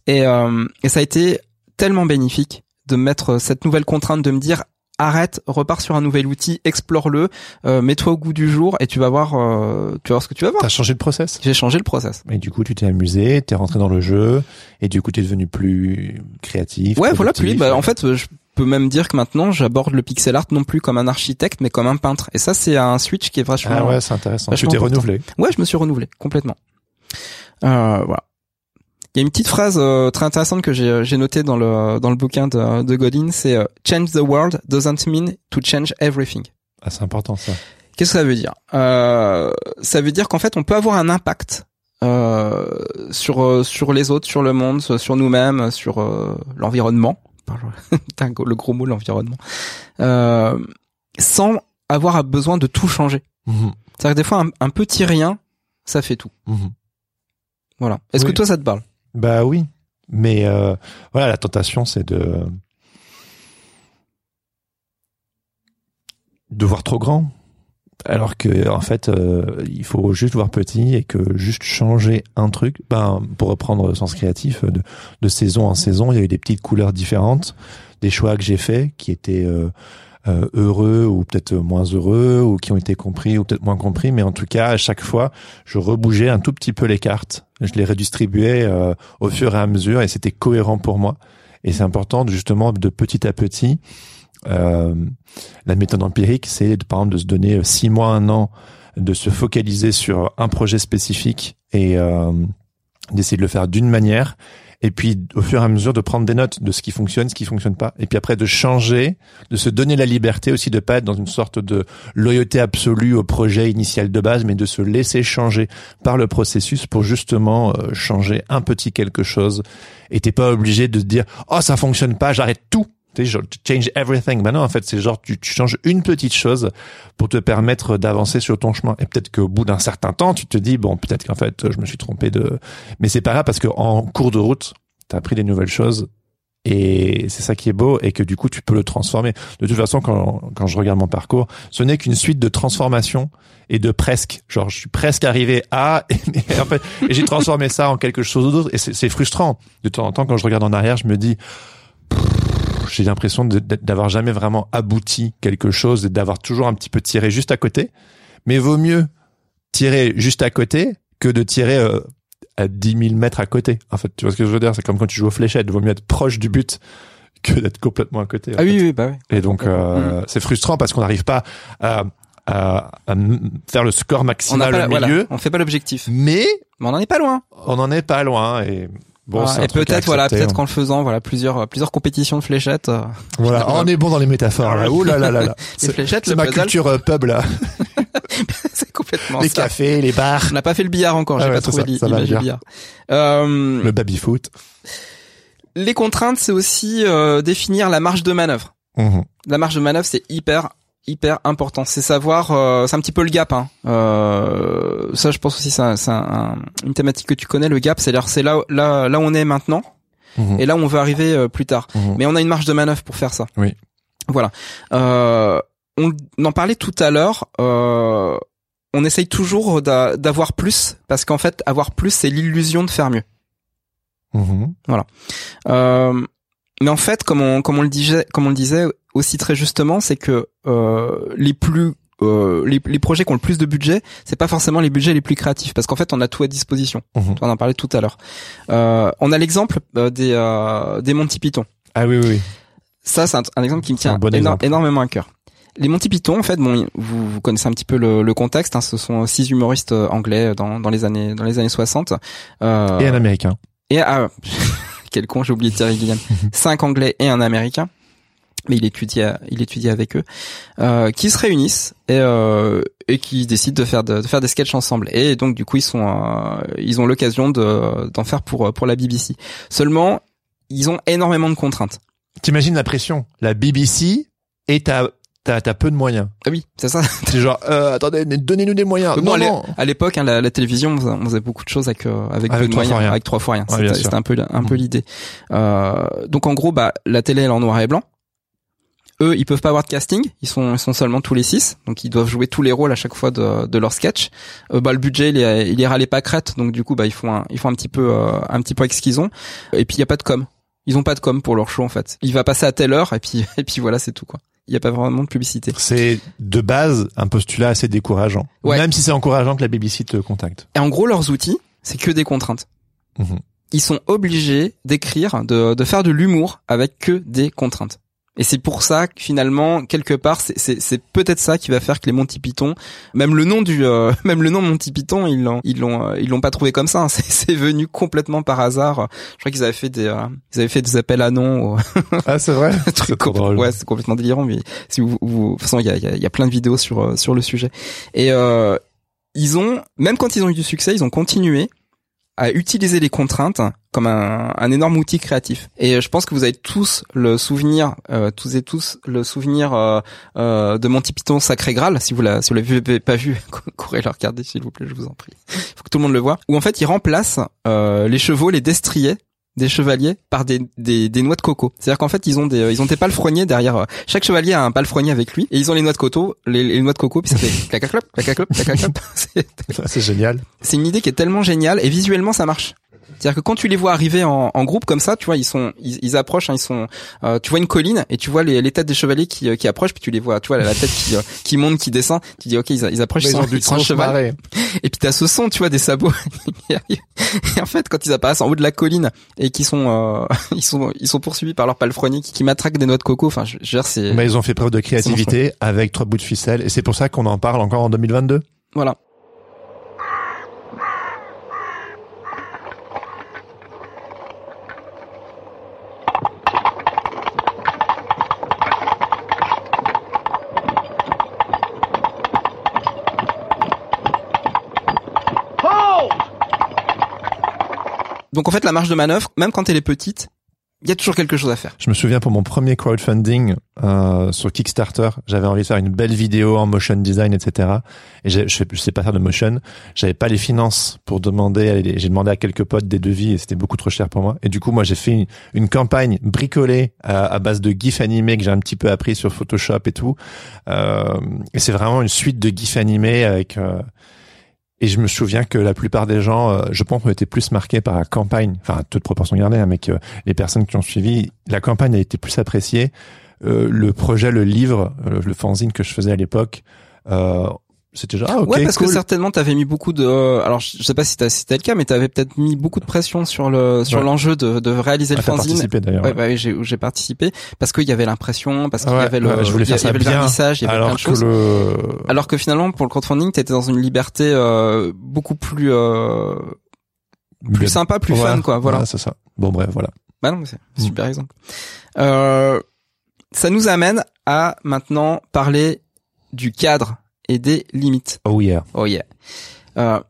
Et, euh, et ça a été tellement bénéfique de mettre cette nouvelle contrainte de me dire arrête, repars sur un nouvel outil, explore-le, euh, mets-toi au goût du jour et tu vas voir, euh, tu vas voir ce que tu vas voir. T'as changé le process J'ai changé le process. Et du coup, tu t'es amusé, t'es rentré dans le jeu, et du coup, t'es devenu plus créatif. Ouais, voilà. Puis, bah, en fait, euh, je peux même dire que maintenant, j'aborde le pixel art non plus comme un architecte, mais comme un peintre. Et ça, c'est un switch qui est vachement. ah ouais, c'est intéressant. Tu t'es renouvelé. Ouais, je me suis renouvelé complètement. Euh, voilà. Il y a une petite phrase euh, très intéressante que j'ai j'ai notée dans le dans le bouquin de, de Godin, c'est euh, change the world doesn't mean to change everything. Ah, c'est important ça. Qu'est-ce que ça veut dire? Euh, Ça veut dire qu'en fait, on peut avoir un impact euh, sur euh, sur les autres, sur le monde, sur nous-mêmes, sur euh, l'environnement. Le gros mot, l'environnement. Euh, sans avoir besoin de tout changer. Mhm. C'est-à-dire que des fois, un, un petit rien, ça fait tout. Mhm. Voilà. Est-ce Oui. que toi, ça te parle? Bah oui, mais euh, voilà, la tentation, c'est de de voir trop grand, alors que en fait, euh, il faut juste voir petit et que juste changer un truc. Ben, pour reprendre le sens créatif, de, de saison en saison, il y a eu des petites couleurs différentes, des choix que j'ai faits qui étaient euh, euh, heureux ou peut-être moins heureux ou qui ont été compris ou peut-être moins compris, mais en tout cas, à chaque fois, je rebougeais un tout petit peu les cartes. Je les redistribuais euh, au fur et à mesure et c'était cohérent pour moi. Et c'est important justement de petit à petit. Euh, la méthode empirique, c'est par exemple de se donner six mois, un an, de se focaliser sur un projet spécifique et euh, d'essayer de le faire d'une manière. Et puis au fur et à mesure de prendre des notes de ce qui fonctionne, ce qui fonctionne pas. Et puis après de changer, de se donner la liberté aussi de pas être dans une sorte de loyauté absolue au projet initial de base, mais de se laisser changer par le processus pour justement euh, changer un petit quelque chose. Et t'es pas obligé de te dire oh ça fonctionne pas, j'arrête tout. Sais, genre, change everything. Non, en fait, c'est genre, tu, tu changes une petite chose pour te permettre d'avancer sur ton chemin. Et peut-être qu'au bout d'un certain temps, tu te dis, bon, peut-être qu'en fait, je me suis trompé de, mais c'est pas grave parce que en cours de route, t'as appris des nouvelles choses Et c'est ça qui est beau et que du coup tu peux le transformer. De toute façon, quand, quand je regarde mon parcours, ce n'est qu'une suite de transformations et de presque. Genre, je suis presque arrivé à, et, en fait, j'ai transformé ça en quelque chose d'autre. Et c'est frustrant. De temps en temps, quand je regarde en arrière, je me dis, j'ai l'impression d'avoir jamais vraiment abouti quelque chose, et d'avoir toujours un petit peu tiré juste à côté. Mais vaut mieux tirer juste à côté que de tirer euh, à 10 000 mètres à côté. En fait, tu vois ce que je veux dire? C'est comme quand tu joues aux fléchettes. Vaut mieux être proche du but que d'être complètement à côté. Ah oui, oui, bah oui. Et donc, euh, c'est frustrant parce qu'on n'arrive pas à, à, à m- faire le score On maximal pas, au voilà, milieu, on fait pas l'objectif. mais Mais on en est pas loin. on n'en est pas loin. Et bon, un et peut-être, voilà, peut-être hein. qu'en le faisant, voilà, plusieurs, plusieurs compétitions de fléchettes. euh, Voilà, on est bon dans les métaphores. Là. Ouh là là là là. les C'est fléchettes, c'est le ma puzzle, culture euh, pub là. c'est complètement les ça. cafés, les bars, On n'a pas fait le billard encore, Ah j'ai ouais, pas trouvé l'image du billard. Euh, le baby foot. les contraintes, c'est aussi euh, définir la marge de manœuvre. Mhm. La marge de manœuvre, c'est hyper hyper important. C'est savoir, euh, c'est un petit peu le gap. Hein. Euh, ça, je pense aussi, c'est un- un- une thématique que tu connais. Le gap, c'est-à-dire c'est là là là où on est maintenant Mhm. et là où on veut arriver euh, plus tard. Mhm. Mais on a une marge de manœuvre pour faire ça. Oui. Voilà. Euh, on en parlait tout à l'heure. Euh, on essaye toujours d'a- d'avoir plus parce qu'en fait, avoir plus, c'est l'illusion de faire mieux. Mhm. Euh, mais en fait, comme on, comme on le disait, comme on le disait aussi très justement, c'est que euh, les plus euh, les, les projets qui ont le plus de budget, c'est pas forcément les budgets les plus créatifs, parce qu'en fait, on a tout à disposition. Mhm. On en parlait tout à l'heure. Euh, on a l'exemple euh, des euh, des Monty Python. Ah oui, oui, oui. Ça, c'est un, un exemple qui me tient bon éno- exemple. énormément à cœur. Les Monty Python, en fait, bon, vous, vous connaissez un petit peu le, le contexte. Hein, ce sont six humoristes euh, anglais dans, dans les années dans les années 60. Euh, Et un américain. et ah, quel con, j'ai oublié Terry Gilliam. Cinq Anglais et un Américain. Mais il étudie, à- il étudie avec eux, euh, qui se réunissent et, euh, et qui décident de faire de, de faire des sketchs ensemble. Et donc du coup ils sont, euh, ils ont l'occasion de d'en faire pour pour la BBC. Seulement, ils ont énormément de contraintes. T'imagines la pression? La BBC et t'as t'as t'as peu de moyens. Ah oui, c'est ça. C'est genre, euh, attendez, donnez-nous des moyens. Bon, non. À l'époque, hein, la, la télévision, on faisait, on faisait beaucoup de choses avec euh, avec, Avec trois fois moyens, rien. avec trois fois rien. Ouais, C'était un peu un peu Mhm. l'idée. Euh, donc en gros, bah la télé elle est en noir et blanc. Eux, ils peuvent pas avoir de casting. Ils sont ils sont seulement tous les six, donc ils doivent jouer tous les rôles à chaque fois de, de leur sketch. Euh, bah le budget il est il est râlé pas crête, donc du coup bah ils font un, ils font un petit peu euh, un petit peu avec ce qu'ils ont. Et puis il y a pas de com. Ils ont pas de com pour leur show en fait. Il va passer à telle heure et puis et puis voilà c'est tout quoi. Il y a pas vraiment de publicité. C'est de base un postulat assez décourageant. Ouais. Même si c'est encourageant que la BBC te contacte. Et en gros, leurs outils, c'est que des contraintes. Mhm. Ils sont obligés d'écrire, de, de faire de l'humour avec que des contraintes. Et c'est pour ça que finalement, quelque part, c'est- c'est c'est peut-être ça qui va faire que les Monty Python, même le nom du, euh, même le nom Monty Python, ils l'ont, ils l'ont, euh, ils l'ont pas trouvé comme ça. hein. C'est c'est venu complètement par hasard. Je crois qu'ils avaient fait des, euh, ils avaient fait des appels à noms. ou- Ah, c'est vrai? drôle. Ouais, c'est complètement délirant, mais si vous, vous de toute façon, il y a, il y, a, y a plein de vidéos sur euh, sur le sujet. Et euh, ils ont, même quand ils ont eu du succès, ils ont continué à utiliser les contraintes comme un, un énorme outil créatif. Et euh, je pense que vous avez tous le souvenir, euh, tous et tous le souvenir euh, euh, de Monty Python Sacré Graal. Si vous la, si l'avez pas vu, courez le regarder s'il vous plaît, je vous en prie. Faut que tout le monde le voit. Où en fait, ils remplacent euh, les chevaux, les destriers des chevaliers par des, des, noix de coco. C'est-à-dire qu'en fait, ils ont des, ils ont des palefreniers derrière. euh, Chaque chevalier a un palefrenier avec lui et ils ont les noix de coco, les, les noix de coco, puis ça fait clac-clac-clop, clac-clac-clop, clac-clac-clop. C'est- c'est génial. c'est une idée qui est tellement géniale et visuellement ça marche. C'est-à-dire que quand tu les vois arriver en, en groupe comme ça, tu vois, ils sont, ils, ils approchent, hein, ils sont, euh, tu vois une colline et tu vois les, les têtes des chevaliers qui, euh, qui approchent, puis tu les vois, tu vois la tête qui, euh, qui monte, qui descend. Tu dis ok, ils, ils approchent, Mais ils sont, ils sont cheval. Et puis t'as ce son, tu vois, des sabots. et en fait, quand ils apparaissent en haut de la colline et qui sont, euh, ils sont, ils sont poursuivis par leur palefrenier qui, qui matraquent des noix de coco. Enfin, je, je veux dire, c'est, Mais ils ont fait preuve de créativité avec trois bouts de ficelle et c'est pour ça qu'on en parle encore en 2022. voilà. Donc en fait, la marge de manœuvre, même quand elle est petite, il y a toujours quelque chose à faire. Je me souviens pour mon premier crowdfunding euh, sur Kickstarter, j'avais envie de faire une belle vidéo en motion design, etc. Et je, je sais pas faire de motion, j'avais pas les finances pour demander. J'ai demandé à quelques potes des devis et c'était beaucoup trop cher pour moi. Et du coup, moi, j'ai fait une, campagne bricolée à, à base de gifs animés que j'ai un petit peu appris sur Photoshop et tout. Euh, et c'est vraiment une suite de gifs animés avec. euh, et je me souviens que la plupart des gens, euh, je pense, ont été plus marqués par la campagne, enfin, toute proportion gardée, hein, mais que les personnes qui ont suivi, la campagne a été plus appréciée. Euh, le projet, le livre, euh, le fanzine que je faisais à l'époque, euh, c'était genre, ah, ok, ouais, parce cool. que certainement t'avais mis beaucoup de. euh, alors je sais pas si t'as- si c'était le cas, mais t'avais peut-être mis beaucoup de pression sur le sur Ouais. l'enjeu de, de réaliser Ah, le fanzine. participé d'ailleurs. Ouais, bah oui, j'ai j'ai participé parce qu'il y avait l'impression, parce qu'il y Ouais, avait le, ouais, je voulais il y faire ça avait le vernissage, il y avait plein Alors de que choses. le, Alors que finalement, pour le crowdfunding, t'étais dans une liberté euh, beaucoup plus euh, plus sympa, plus Ouais, fun, quoi. Voilà. ouais, c'est ça. Bon, bref, voilà. Bah non, c'est un Mm. super exemple. Euh, ça nous amène à maintenant parler du cadre et des limites. Oh yeah. Oh yeah. Euh,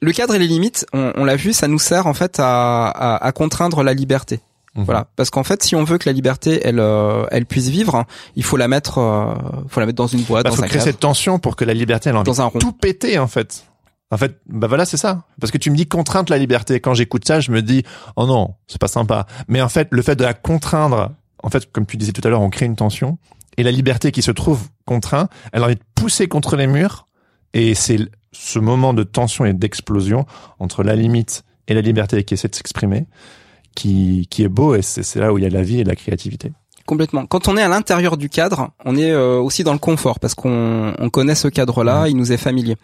le cadre et les limites, on, on l'a vu, ça nous sert en fait à, à, à contraindre la liberté. Mhm. Voilà, parce qu'en fait, si on veut que la liberté, elle, euh, elle puisse vivre, il faut la mettre, euh, faut la mettre dans une boîte, Bah, dans faut créer cette tension pour que la liberté, elle envie dans un rond. tout péter en fait. En fait, bah voilà, c'est ça. Parce que tu me dis contrainte la liberté. Quand j'écoute ça, je me dis oh non, c'est pas sympa. Mais en fait, le fait de la contraindre, en fait, comme tu disais tout à l'heure, on crée une tension et la liberté qui se trouve contrainte, elle a envie de pousser contre les murs et c'est ce moment de tension et d'explosion entre la limite et la liberté qui essaie de s'exprimer qui qui est beau et c'est là où il y a la vie et la créativité. Complètement. Quand on est à l'intérieur du cadre, on est euh, aussi dans le confort parce qu'on on connaît ce cadre-là, il nous est familier.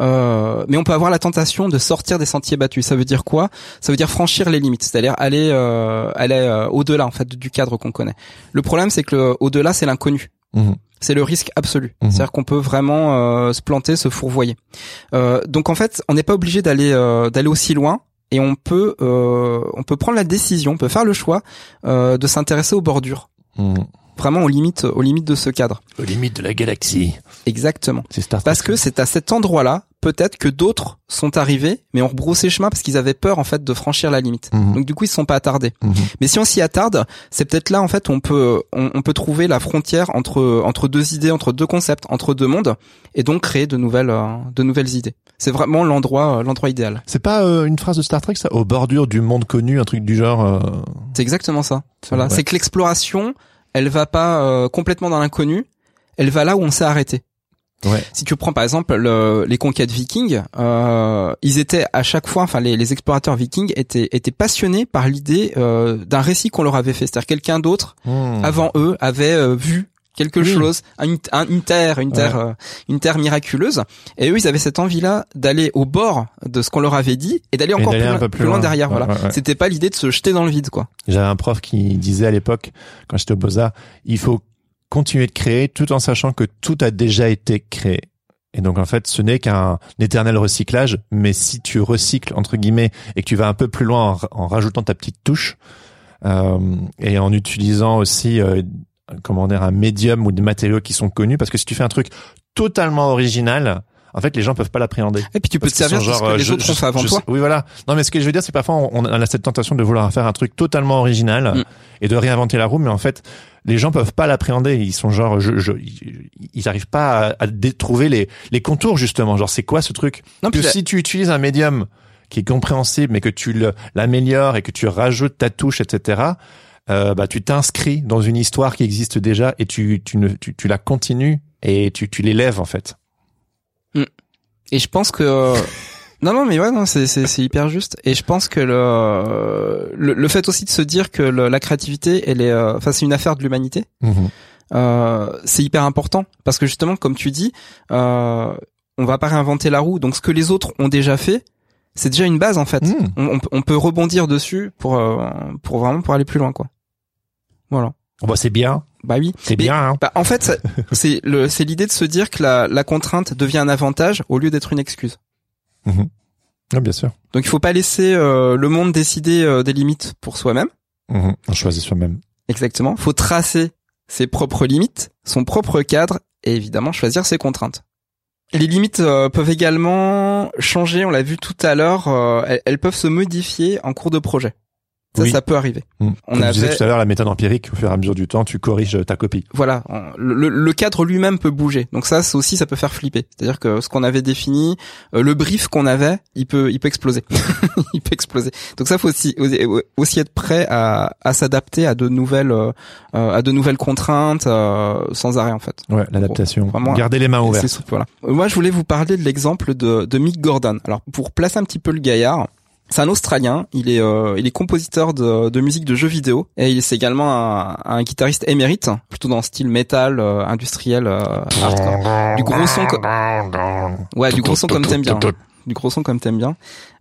Euh, mais on peut avoir la tentation de sortir des sentiers battus. Ça veut dire quoi? Ça veut dire franchir les limites, c'est-à-dire aller euh, aller euh, au-delà en fait du cadre qu'on connaît. Le problème, c'est que le- au-delà, c'est l'inconnu. Mhm. C'est le risque absolu. Mhm. C'est-à-dire qu'on peut vraiment euh, se planter, se fourvoyer. Euh, donc en fait, on n'est pas obligé d'aller euh, d'aller aussi loin. Et on peut euh, on peut prendre la décision, on peut faire le choix euh, de s'intéresser aux bordures Mhm. vraiment aux limites aux limites de ce cadre. Aux limites de la galaxie. Exactement. C'est Star Trek. Parce que c'est à cet endroit-là peut-être que d'autres sont arrivés mais ont rebroussé chemin parce qu'ils avaient peur en fait de franchir la limite. Mhm. Donc du coup ils se sont pas attardés. Mhm. Mais si on s'y attarde, c'est peut-être là en fait on peut on, on peut trouver la frontière entre entre deux idées, entre deux concepts, entre deux mondes et donc créer de nouvelles euh, de nouvelles idées. C'est vraiment l'endroit euh, l'endroit idéal. C'est pas euh, une phrase de Star Trek ça? Aux bordures du monde connu, un truc du genre. euh, C'est exactement ça. Voilà, ouais. c'est que l'exploration, elle va pas euh, complètement dans l'inconnu, elle va là où on s'est arrêté. Ouais. Si tu prends par exemple le- les conquêtes vikings, euh, ils étaient à chaque fois, enfin les, les explorateurs vikings étaient étaient passionnés par l'idée euh, d'un récit qu'on leur avait fait, c'est-à-dire quelqu'un d'autre Hmm. avant eux avait euh, vu quelque Oui. chose, une, un- une terre, une terre, euh, une terre miraculeuse. Et eux, ils avaient cette envie-là d'aller au bord de ce qu'on leur avait dit et d'aller Et encore plus, loin- plus loin derrière. Ouais, voilà. ouais. C'était pas l'idée de se jeter dans le vide, quoi. J'avais un prof qui disait à l'époque, quand j'étais au Beaux-Arts, il faut continuer de créer tout en sachant que tout a déjà été créé. Et donc en fait, ce n'est qu'un éternel recyclage, mais si tu recycles entre guillemets et que tu vas un peu plus loin en, en rajoutant ta petite touche euh, et en utilisant aussi euh, comment dire un médium ou des matériaux qui sont connus, parce que si tu fais un truc totalement original, en fait les gens peuvent pas l'appréhender. Et puis tu peux te servir que genre, les euh, je- autres je- ont fait avant je toi. Oui, voilà. Non, mais ce que je veux dire, c'est parfois on, a cette tentation de vouloir faire un truc totalement original Mm. et de réinventer la roue, mais en fait, les gens peuvent pas l'appréhender. Ils sont genre, je, je, ils arrivent pas à, trouver les, les contours justement. Genre, c'est quoi ce truc Non, Que si tu utilises un médium qui est compréhensible, mais que tu l'améliores et que tu rajoutes ta touche, etc. Euh, bah, tu t'inscris dans une histoire qui existe déjà et tu, tu, ne, tu, tu la continues et tu, tu l'élèves en fait. Et je pense que non non mais ouais non c'est c'est c'est hyper juste. Et je pense que le le, le fait aussi de se dire que le- la créativité elle est euh, enfin c'est une affaire de l'humanité. Euh, c'est hyper important parce que justement comme tu dis euh, on va pas réinventer la roue. Donc ce que les autres ont déjà fait c'est déjà une base en fait. Mm. on, on peut- on peut rebondir dessus pour euh, pour vraiment pour aller plus loin quoi voilà Bon, c'est bien, bah oui c'est bien. Hein. bah, en fait c'est le c'est l'idée de se dire que la la contrainte devient un avantage au lieu d'être une excuse Ah, bien sûr. Donc il faut pas laisser euh, le monde décider euh, des limites pour soi-même. Mhm. On choisit soi-même. Exactement. Faut tracer ses propres limites, son propre cadre et évidemment choisir ses contraintes. Les limites euh, peuvent également changer, on l'a vu tout à l'heure, euh, elles, elles peuvent se modifier en cours de projet. Ça, Oui. ça peut arriver. Hmm. On Comme je disais avait- tout à l'heure, la méthode empirique, au fur et à mesure du temps, tu corriges ta copie. Voilà, le, le cadre lui-même peut bouger. Donc ça, c'est aussi, ça peut faire flipper. C'est-à-dire que ce qu'on avait défini, euh, le brief qu'on avait, il peut, il peut exploser. il peut exploser. Donc ça, faut aussi, aussi être prêt à, à s'adapter à de nouvelles, euh, euh, à de nouvelles contraintes euh, sans arrêt en fait. Ouais, l'adaptation. Gardez les mains ouvertes. souple, voilà. Euh, Moi, je voulais vous parler de l'exemple de, de Mick Gordon. Alors, pour placer un petit peu le gaillard, c'est un Australien. Il est, euh, il est compositeur de, de musique de jeux vidéo et il est également un, un guitariste émérite, plutôt dans le style métal euh, industriel euh. Du gros son, ouais, du gros son comme t'aimes bien. Du gros son comme t'aimes bien.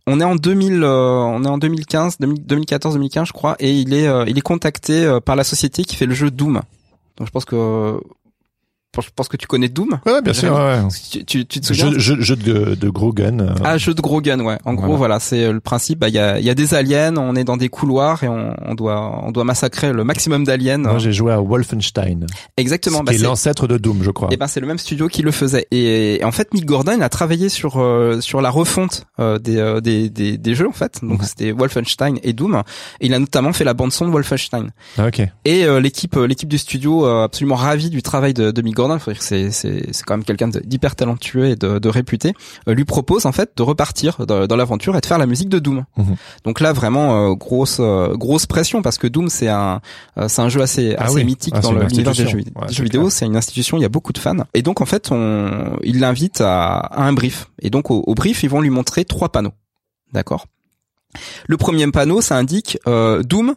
On est en 2000, euh, on est en 2015, 2014-2015, je crois, et il est, euh, il est contacté euh, par la société qui fait le jeu Doom. Donc, je pense que, je pense que tu connais Doom. Ouais, bien sûr. Ouais. Tu, tu, tu te souviens Jeu, jeu, jeu de, de gros gun. euh, Ah, jeu de gros gun, ouais. En gros, Voilà. voilà, c'est euh, le principe. Bah, il y a, il y a des aliens, on est dans des couloirs et on, on doit, on doit massacrer le maximum d'aliens. Moi, j'ai joué à Wolfenstein, Exactement. qui Bah, est c'est, l'ancêtre de Doom, je crois. et ben c'est le même studio qui le faisait. Et, et en fait, Mick Gordon a travaillé sur euh, sur la refonte euh, des, euh, des des des jeux en fait. Donc c'était Wolfenstein et Doom. Et il a notamment fait la bande son de Wolfenstein. Ah, ok. Et euh, l'équipe euh, l'équipe du studio euh, absolument ravie du travail de, de Mick Gordon, faut dire que c'est c'est c'est quand même quelqu'un d'hyper talentueux et de, de réputé, euh, lui propose en fait de repartir dans, dans l'aventure et de faire la musique de Doom. Mhm. Donc là vraiment euh, grosse euh, grosse pression parce que Doom c'est un euh, c'est un jeu assez Ah assez oui. mythique Ah, dans l'univers des jeux, institution. Ouais, des jeux vidéo, c'est une institution, il y a beaucoup de fans. Et donc en fait on il l'invite à, à un brief et donc au, au brief ils vont lui montrer trois panneaux. D'accord? Le premier panneau ça indique euh, Doom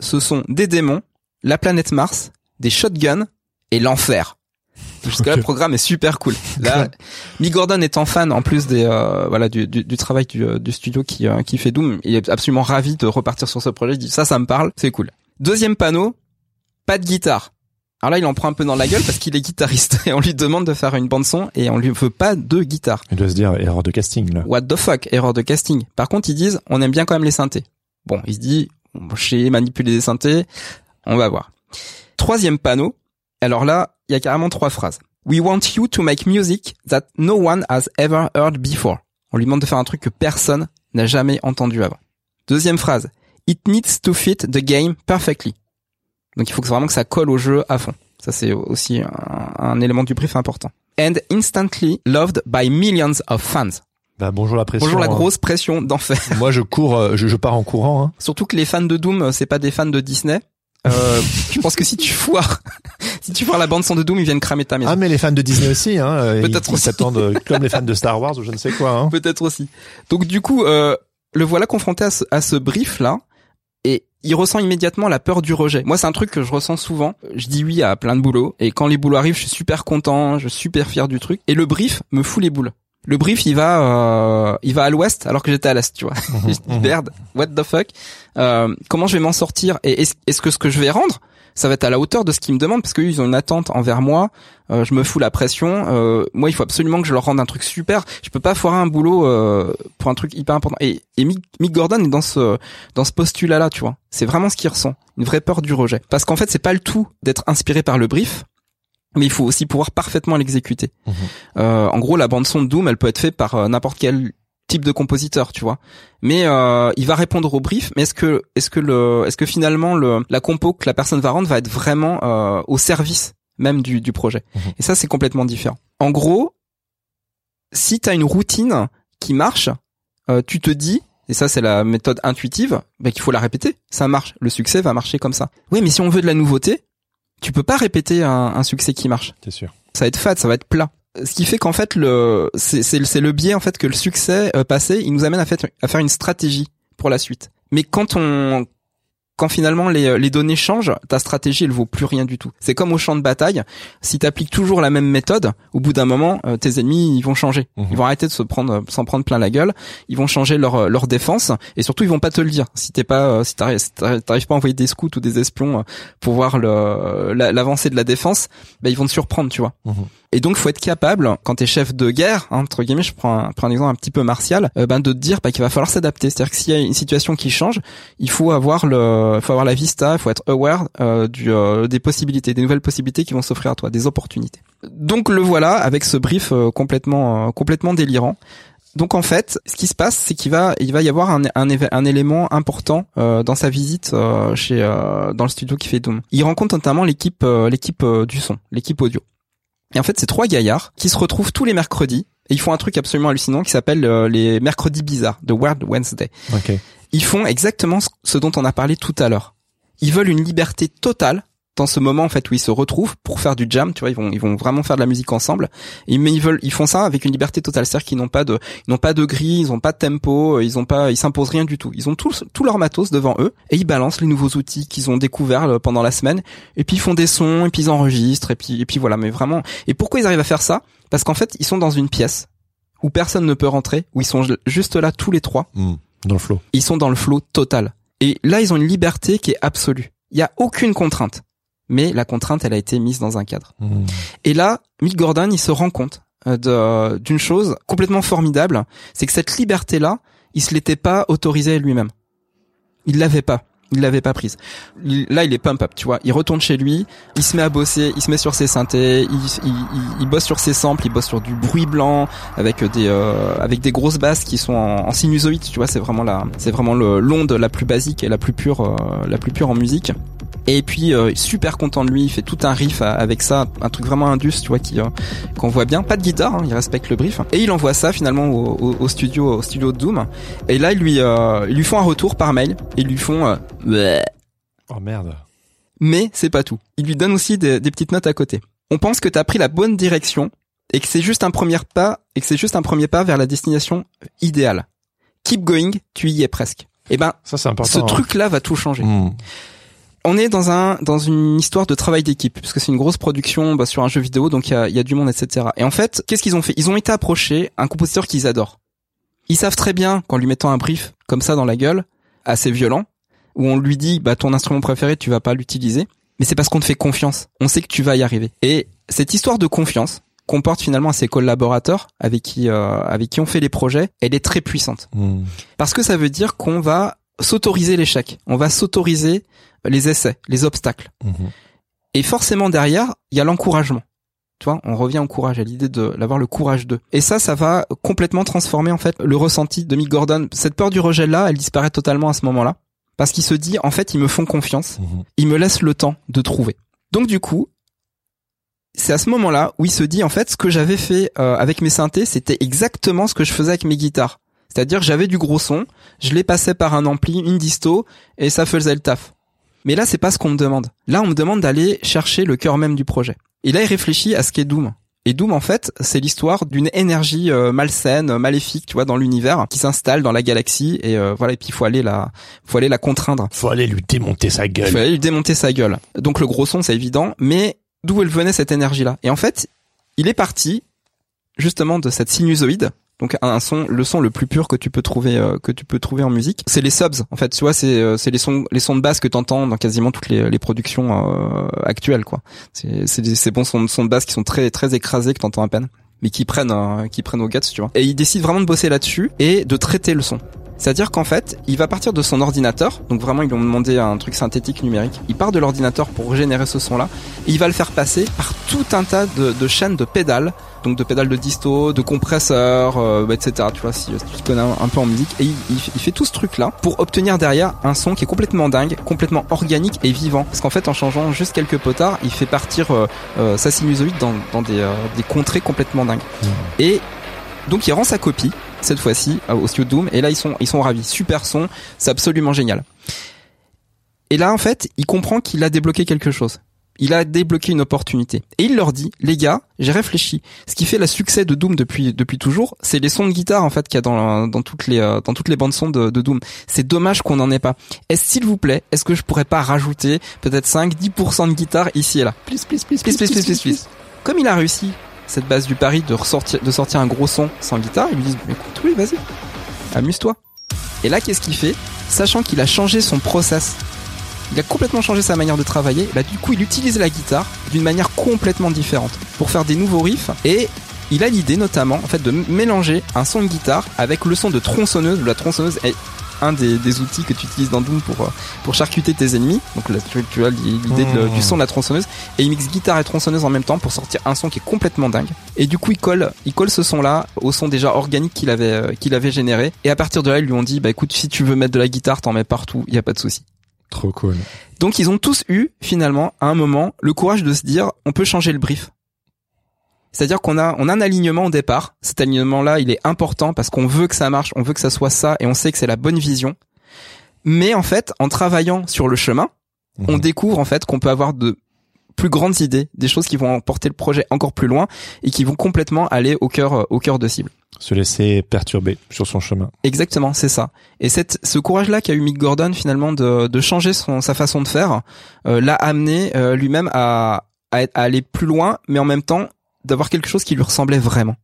ce sont des démons, la planète Mars, des shotguns et l'enfer. Jusque là, Ok. le programme est super cool. Là, Mick Gordon étant fan en plus des euh, voilà du, du, du travail du, euh, du studio qui euh, qui fait Doom, il est absolument ravi de repartir sur ce projet. Il dit ça, ça me parle, c'est cool. Deuxième panneau, pas de guitare. Alors là, il en prend un peu dans la gueule parce qu'il est guitariste et on lui demande de faire une bande son et on lui veut pas de guitare. Il doit se dire erreur de casting là. What the fuck, erreur de casting. Par contre, ils disent, on aime bien quand même les synthés. Bon, il se dit, j'ai manipulé des synthés, on va voir. Troisième panneau. Alors là, il y a carrément trois phrases. We want you to make music that no one has ever heard before. On lui demande de faire un truc que personne n'a jamais entendu avant. Deuxième phrase. It needs to fit the game perfectly. Donc il faut que vraiment que ça colle au jeu à fond. Ça c'est aussi un, un élément du brief important. And instantly loved by millions of fans. Bah, bonjour la pression. Bonjour la hein. grosse pression d'enfer. Moi, je cours, euh, je, je pars en courant. Hein. Surtout que les fans de Doom, c'est pas des fans de Disney. Euh, je pense que si tu foires, si tu foires la bande son de Doom, ils viennent cramer ta maison. Ah, mais les fans de Disney aussi, hein. euh, Peut-être aussi. s'attendent euh, comme les fans de Star Wars ou je ne sais quoi. Hein. Peut-être aussi. Donc du coup, euh, le voilà confronté à ce, à ce brief là, et il ressent immédiatement la peur du rejet. Moi, c'est un truc que je ressens souvent. Je dis oui à plein de boulots, et quand les boulots arrivent, je suis super content, je suis super fier du truc, et le brief me fout les boules. Le brief, il va, euh, il va à l'ouest alors que j'étais à l'est, tu vois. Mhm, dis merde, what the fuck. Euh, comment je vais m'en sortir Et est-ce que ce que je vais rendre, ça va être à la hauteur de ce qu'ils me demandent parce qu'eux ils ont une attente envers moi. Euh, je me fous la pression. Euh, moi, il faut absolument que je leur rende un truc super. Je peux pas foirer un boulot euh, pour un truc hyper important. Et, et Mick, Mick Gordon est dans ce dans ce postulat-là, tu vois. C'est vraiment ce qu'il ressent, une vraie peur du rejet. Parce qu'en fait, c'est pas le tout d'être inspiré par le brief, mais il faut aussi pouvoir parfaitement l'exécuter. Mhm. Euh, en gros, la bande son de Doom, elle peut être faite par euh, n'importe quel type de compositeur, tu vois. Mais euh, il va répondre au brief. Mais est-ce que est-ce que le est-ce que finalement le la compo que la personne va rendre va être vraiment euh, au service même du du projet? Mhm. Et ça, c'est complètement différent. En gros, si tu as une routine qui marche, euh, tu te dis et ça c'est la méthode intuitive, bah, qu'il faut la répéter. Ça marche. Le succès va marcher comme ça. Oui, mais si on veut de la nouveauté, tu peux pas répéter un, un succès qui marche C'est sûr. ça va être fade, ça va être plat. Ce qui fait qu'en fait le c'est c'est le- c'est le biais en fait que le succès euh, passé, il nous amène à, fait, à faire une stratégie pour la suite. Mais quand on quand finalement les, les données changent, ta stratégie elle vaut plus rien du tout. C'est comme au champ de bataille, si tu appliques toujours la même méthode, au bout d'un moment euh, tes ennemis ils vont changer. Mhm. Ils vont arrêter de se prendre s'en prendre plein la gueule, ils vont changer leur leur défense et surtout ils vont pas te le dire. Si t'es pas euh, si t'arrives si pas à envoyer des scouts ou des espions euh, pour voir la- l'avancée de la défense, bah ils vont te surprendre, tu vois. Mhm. Et donc, faut être capable, quand t'es chef de guerre, hein, entre guillemets, je prends un, prends un exemple un petit peu martial, euh, ben de te dire bah, qu'il va falloir s'adapter. C'est-à-dire que s'il y a une situation qui change, il faut avoir le, faut avoir la vista, faut être aware euh, du, euh, des possibilités, des nouvelles possibilités qui vont s'offrir à toi, des opportunités. Donc le voilà avec ce brief euh, complètement, euh, complètement délirant. Donc en fait, ce qui se passe, c'est qu'il va, il va y avoir un, un, un élément important euh, dans sa visite euh, chez euh, dans le studio qui fait Doom. Il rencontre notamment l'équipe, euh, l'équipe euh, du son, l'équipe audio. Et en fait, c'est trois gaillards qui se retrouvent tous les mercredis et ils font un truc absolument hallucinant qui s'appelle euh, les mercredis bizarres, The Weird Wednesday. Ok. Ils font exactement ce- dont on a parlé tout à l'heure. Ils veulent une liberté totale dans ce moment en fait où ils se retrouvent pour faire du jam, tu vois, ils vont ils vont vraiment faire de la musique ensemble. Mais ils veulent ils font ça avec une liberté totale, c'est-à-dire qu'ils n'ont pas de ils n'ont pas de grille, ils n'ont pas de tempo, ils ont pas ils s'imposent rien du tout. Ils ont tout tout leur matos devant eux et ils balancent les nouveaux outils qu'ils ont découverts euh, pendant la semaine et puis ils font des sons et puis ils enregistrent et puis et puis voilà, mais vraiment et pourquoi ils arrivent à faire ça? Parce qu'en fait, ils sont dans une pièce où personne ne peut rentrer, où ils sont ju- juste là tous les trois Hmm. Dans le flow. ils sont dans le flow total. Et là, ils ont une liberté qui est absolue. Il y a aucune contrainte. Mais la contrainte, elle a été mise dans un cadre. Hmm. Et là, Mick Gordon, il se rend compte euh, d'une chose complètement formidable, c'est que cette liberté-là, il se l'était pas autorisée lui-même. Il l'avait pas. Il l'avait pas prise. Là, il est pump up, tu vois. Il retourne chez lui, il se met à bosser, il se met sur ses synthés, il, il, il- bosse sur ses samples, il bosse sur du bruit blanc avec des euh, avec des grosses basses qui sont en, en sinusoïde, tu vois. C'est vraiment la c'est vraiment l'onde la plus basique et la plus pure euh, la plus pure en musique. Et puis euh, super content de lui, il fait tout un riff avec ça, un truc vraiment indus, tu vois, qui euh, qu'on voit bien. Pas de guitare, hein, il respecte le brief. Et il envoie ça finalement au, au- au studio, au studio de Doom. Et là, ils lui, euh, ils lui font un retour par mail. Ils lui font, euh. Oh merde. mais c'est pas tout. Ils lui donnent aussi des, des petites notes à côté. On pense que t'as pris la bonne direction et que c'est juste un premier pas et que c'est juste un premier pas vers la destination idéale. Keep going, tu y es presque. Et ben, Ça c'est important. ce hein. truc-là va tout changer Hmm. On est dans un dans une histoire de travail d'équipe puisque c'est une grosse production bah, sur un jeu vidéo donc il y a, y a du monde etc et en fait qu'est-ce qu'ils ont fait? Ils ont été approchés un compositeur qu'ils adorent. Ils savent très bien qu'en lui mettant un brief comme ça dans la gueule assez violent où on lui dit bah ton instrument préféré tu vas pas l'utiliser mais c'est parce qu'on te fait confiance. On sait que tu vas y arriver. Et cette histoire de confiance qu'on porte finalement à ses collaborateurs avec qui euh, avec qui on fait les projets elle est très puissante. Hmm. parce que ça veut dire qu'on va s'autoriser l'échec. On va s'autoriser les essais, les obstacles. Mhm. Et forcément derrière, il y a l'encouragement. Tu vois, on revient au courage, à l'idée de d'avoir le courage de. Et ça, ça va complètement transformer en fait le ressenti de Mick Gordon. Cette peur du rejet là, elle disparaît totalement à ce moment-là, parce qu'il se dit en fait, ils me font confiance, Mhm. ils me laissent le temps de trouver. Donc du coup, c'est à ce moment-là où il se dit en fait, ce que j'avais fait euh, avec mes synthés, c'était exactement ce que je faisais avec mes guitares. C'est-à-dire j'avais du gros son, je les passais par un ampli, une disto, et ça faisait le taf. Mais là, c'est pas ce qu'on me demande. Là, on me demande d'aller chercher le cœur même du projet. Et là, il réfléchit à ce qu'est Doom. Et Doom, en fait, c'est l'histoire d'une énergie euh, malsaine, euh, maléfique, tu vois, dans l'univers, qui s'installe dans la galaxie. Et euh, voilà, et puis il faut aller la, faut aller la contraindre. Faut aller lui démonter sa Il gueule. fallait lui démonter sa gueule. Donc le gros son, c'est évident, mais d'où elle venait cette énergie-là? Et en fait, il est parti justement de cette sinusoïde. Donc un son, le son le plus pur que tu peux trouver euh, que tu peux trouver en musique, c'est les subs. En fait, tu vois, c'est euh, c'est les sons les sons de basse que t'entends dans quasiment toutes les, productions euh, actuelles, quoi. C'est c'est ces bons sons, de basse qui sont très très écrasés que t'entends à peine, mais qui prennent qui prennent au guts, tu vois. Et il décide vraiment de bosser là-dessus et de traiter le son. C'est-à-dire qu'en fait, il va partir de son ordinateur, donc vraiment ils lui ont demandé un truc synthétique numérique, il part de l'ordinateur pour générer ce son-là, et il va le faire passer par tout un tas de, de chaînes de pédales, donc de pédales de disto, de compresseurs, euh, etc. Tu vois, si, tu te connais un, peu en musique, et il, il fait- il fait tout ce truc-là pour obtenir derrière un son qui est complètement dingue, complètement organique et vivant. Parce qu'en fait, en changeant juste quelques potards, il fait partir euh, euh, sa sinusoïde dans, dans des, euh, des contrées complètement dingues. Et donc il rend sa copie cette fois-ci euh, au studio Doom. Et là ils sont ils sont ravis. Super son. C'est absolument génial. Et là en fait il comprend qu'il a débloqué quelque chose. Il a débloqué une opportunité. Et il leur dit les gars j'ai réfléchi. Ce qui fait le succès de Doom depuis depuis toujours c'est les sons de guitare en fait qu'il y a dans dans toutes les euh, dans toutes les bandes son de, de Doom. C'est dommage qu'on n'en ait pas. Est-ce s'il vous plaît est-ce que je pourrais pas rajouter peut-être 5 10% de guitare ici et là? Please, please, please, Please, please, please, please, please. Comme il a réussi cette base du pari de ressortir, de sortir un gros son sans guitare, ils lui disent, écoute, oui, vas-y, amuse-toi. Et là, qu'est-ce qu'il fait? Sachant qu'il a changé son process. Il a complètement changé sa manière de travailler. Bah, du coup, il utilise la guitare d'une manière complètement différente pour faire des nouveaux riffs et il a l'idée notamment, en fait, de mélanger un son de guitare avec le son de tronçonneuse. La tronçonneuse est un des, des outils que tu utilises dans Doom pour euh, pour charcuter tes ennemis. Donc là, tu, tu as l'idée Mmh. du son de la tronçonneuse et il mixe guitare et tronçonneuse en même temps pour sortir un son qui est complètement dingue. Et du coup, il colle, il colle ce son-là au son déjà organique qu'il avait euh, qu'il avait généré. Et à partir de là, ils lui ont dit, bah écoute, si tu veux mettre de la guitare, t'en mets partout, il y a pas de souci. Trop cool. Donc ils ont tous eu finalement à un moment le courage de se dire on peut changer le brief. C'est-à-dire qu'on a on a un alignement au départ. Cet alignement-là, il est important parce qu'on veut que ça marche, on veut que ça soit ça et on sait que c'est la bonne vision. Mais en fait, en travaillant sur le chemin, on Mhm. découvre en fait qu'on peut avoir de plus grandes idées, des choses qui vont emporter le projet encore plus loin et qui vont complètement aller au cœur euh, au cœur de cible. Se laisser perturber sur son chemin. Exactement, c'est ça. Et cette, ce courage-là qu'a eu Mick Gordon finalement de, de changer son, sa façon de faire, euh, l'a amené euh, lui-même à, à aller plus loin, mais en même temps d'avoir quelque chose qui lui ressemblait vraiment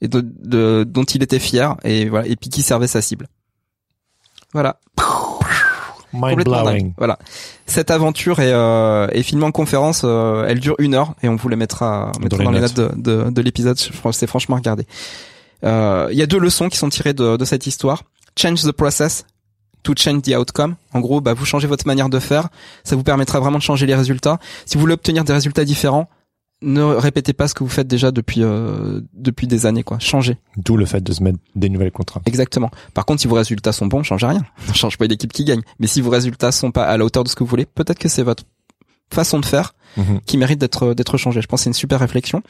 et de, de- dont il était fier et voilà et puis qui servait sa cible. Voilà, Mind blowing. Voilà. Cette aventure est, euh, est filmée en conférence. euh, elle dure une heure et on vous les mettra, on mettra dans les notes. notes de, de, de l'épisode. C'est franchement à regarder. Euh, Il y a deux leçons qui sont tirées de, de cette histoire. Change the process to change the outcome. En gros, bah, vous changez votre manière de faire. Ça vous permettra vraiment de changer les résultats. Si vous voulez obtenir des résultats différents, ne répétez pas ce que vous faites déjà depuis euh, depuis des années. Quoi. Changez. D'où le fait de se mettre des nouvelles contraintes. Exactement. Par contre, si vos résultats sont bons, changez rien. Ne change pas l'équipe qui gagne. Mais si vos résultats sont pas à la hauteur de ce que vous voulez, peut-être que c'est votre façon de faire Mhm. qui mérite d'être d'être changée. Je pense que c'est une super réflexion.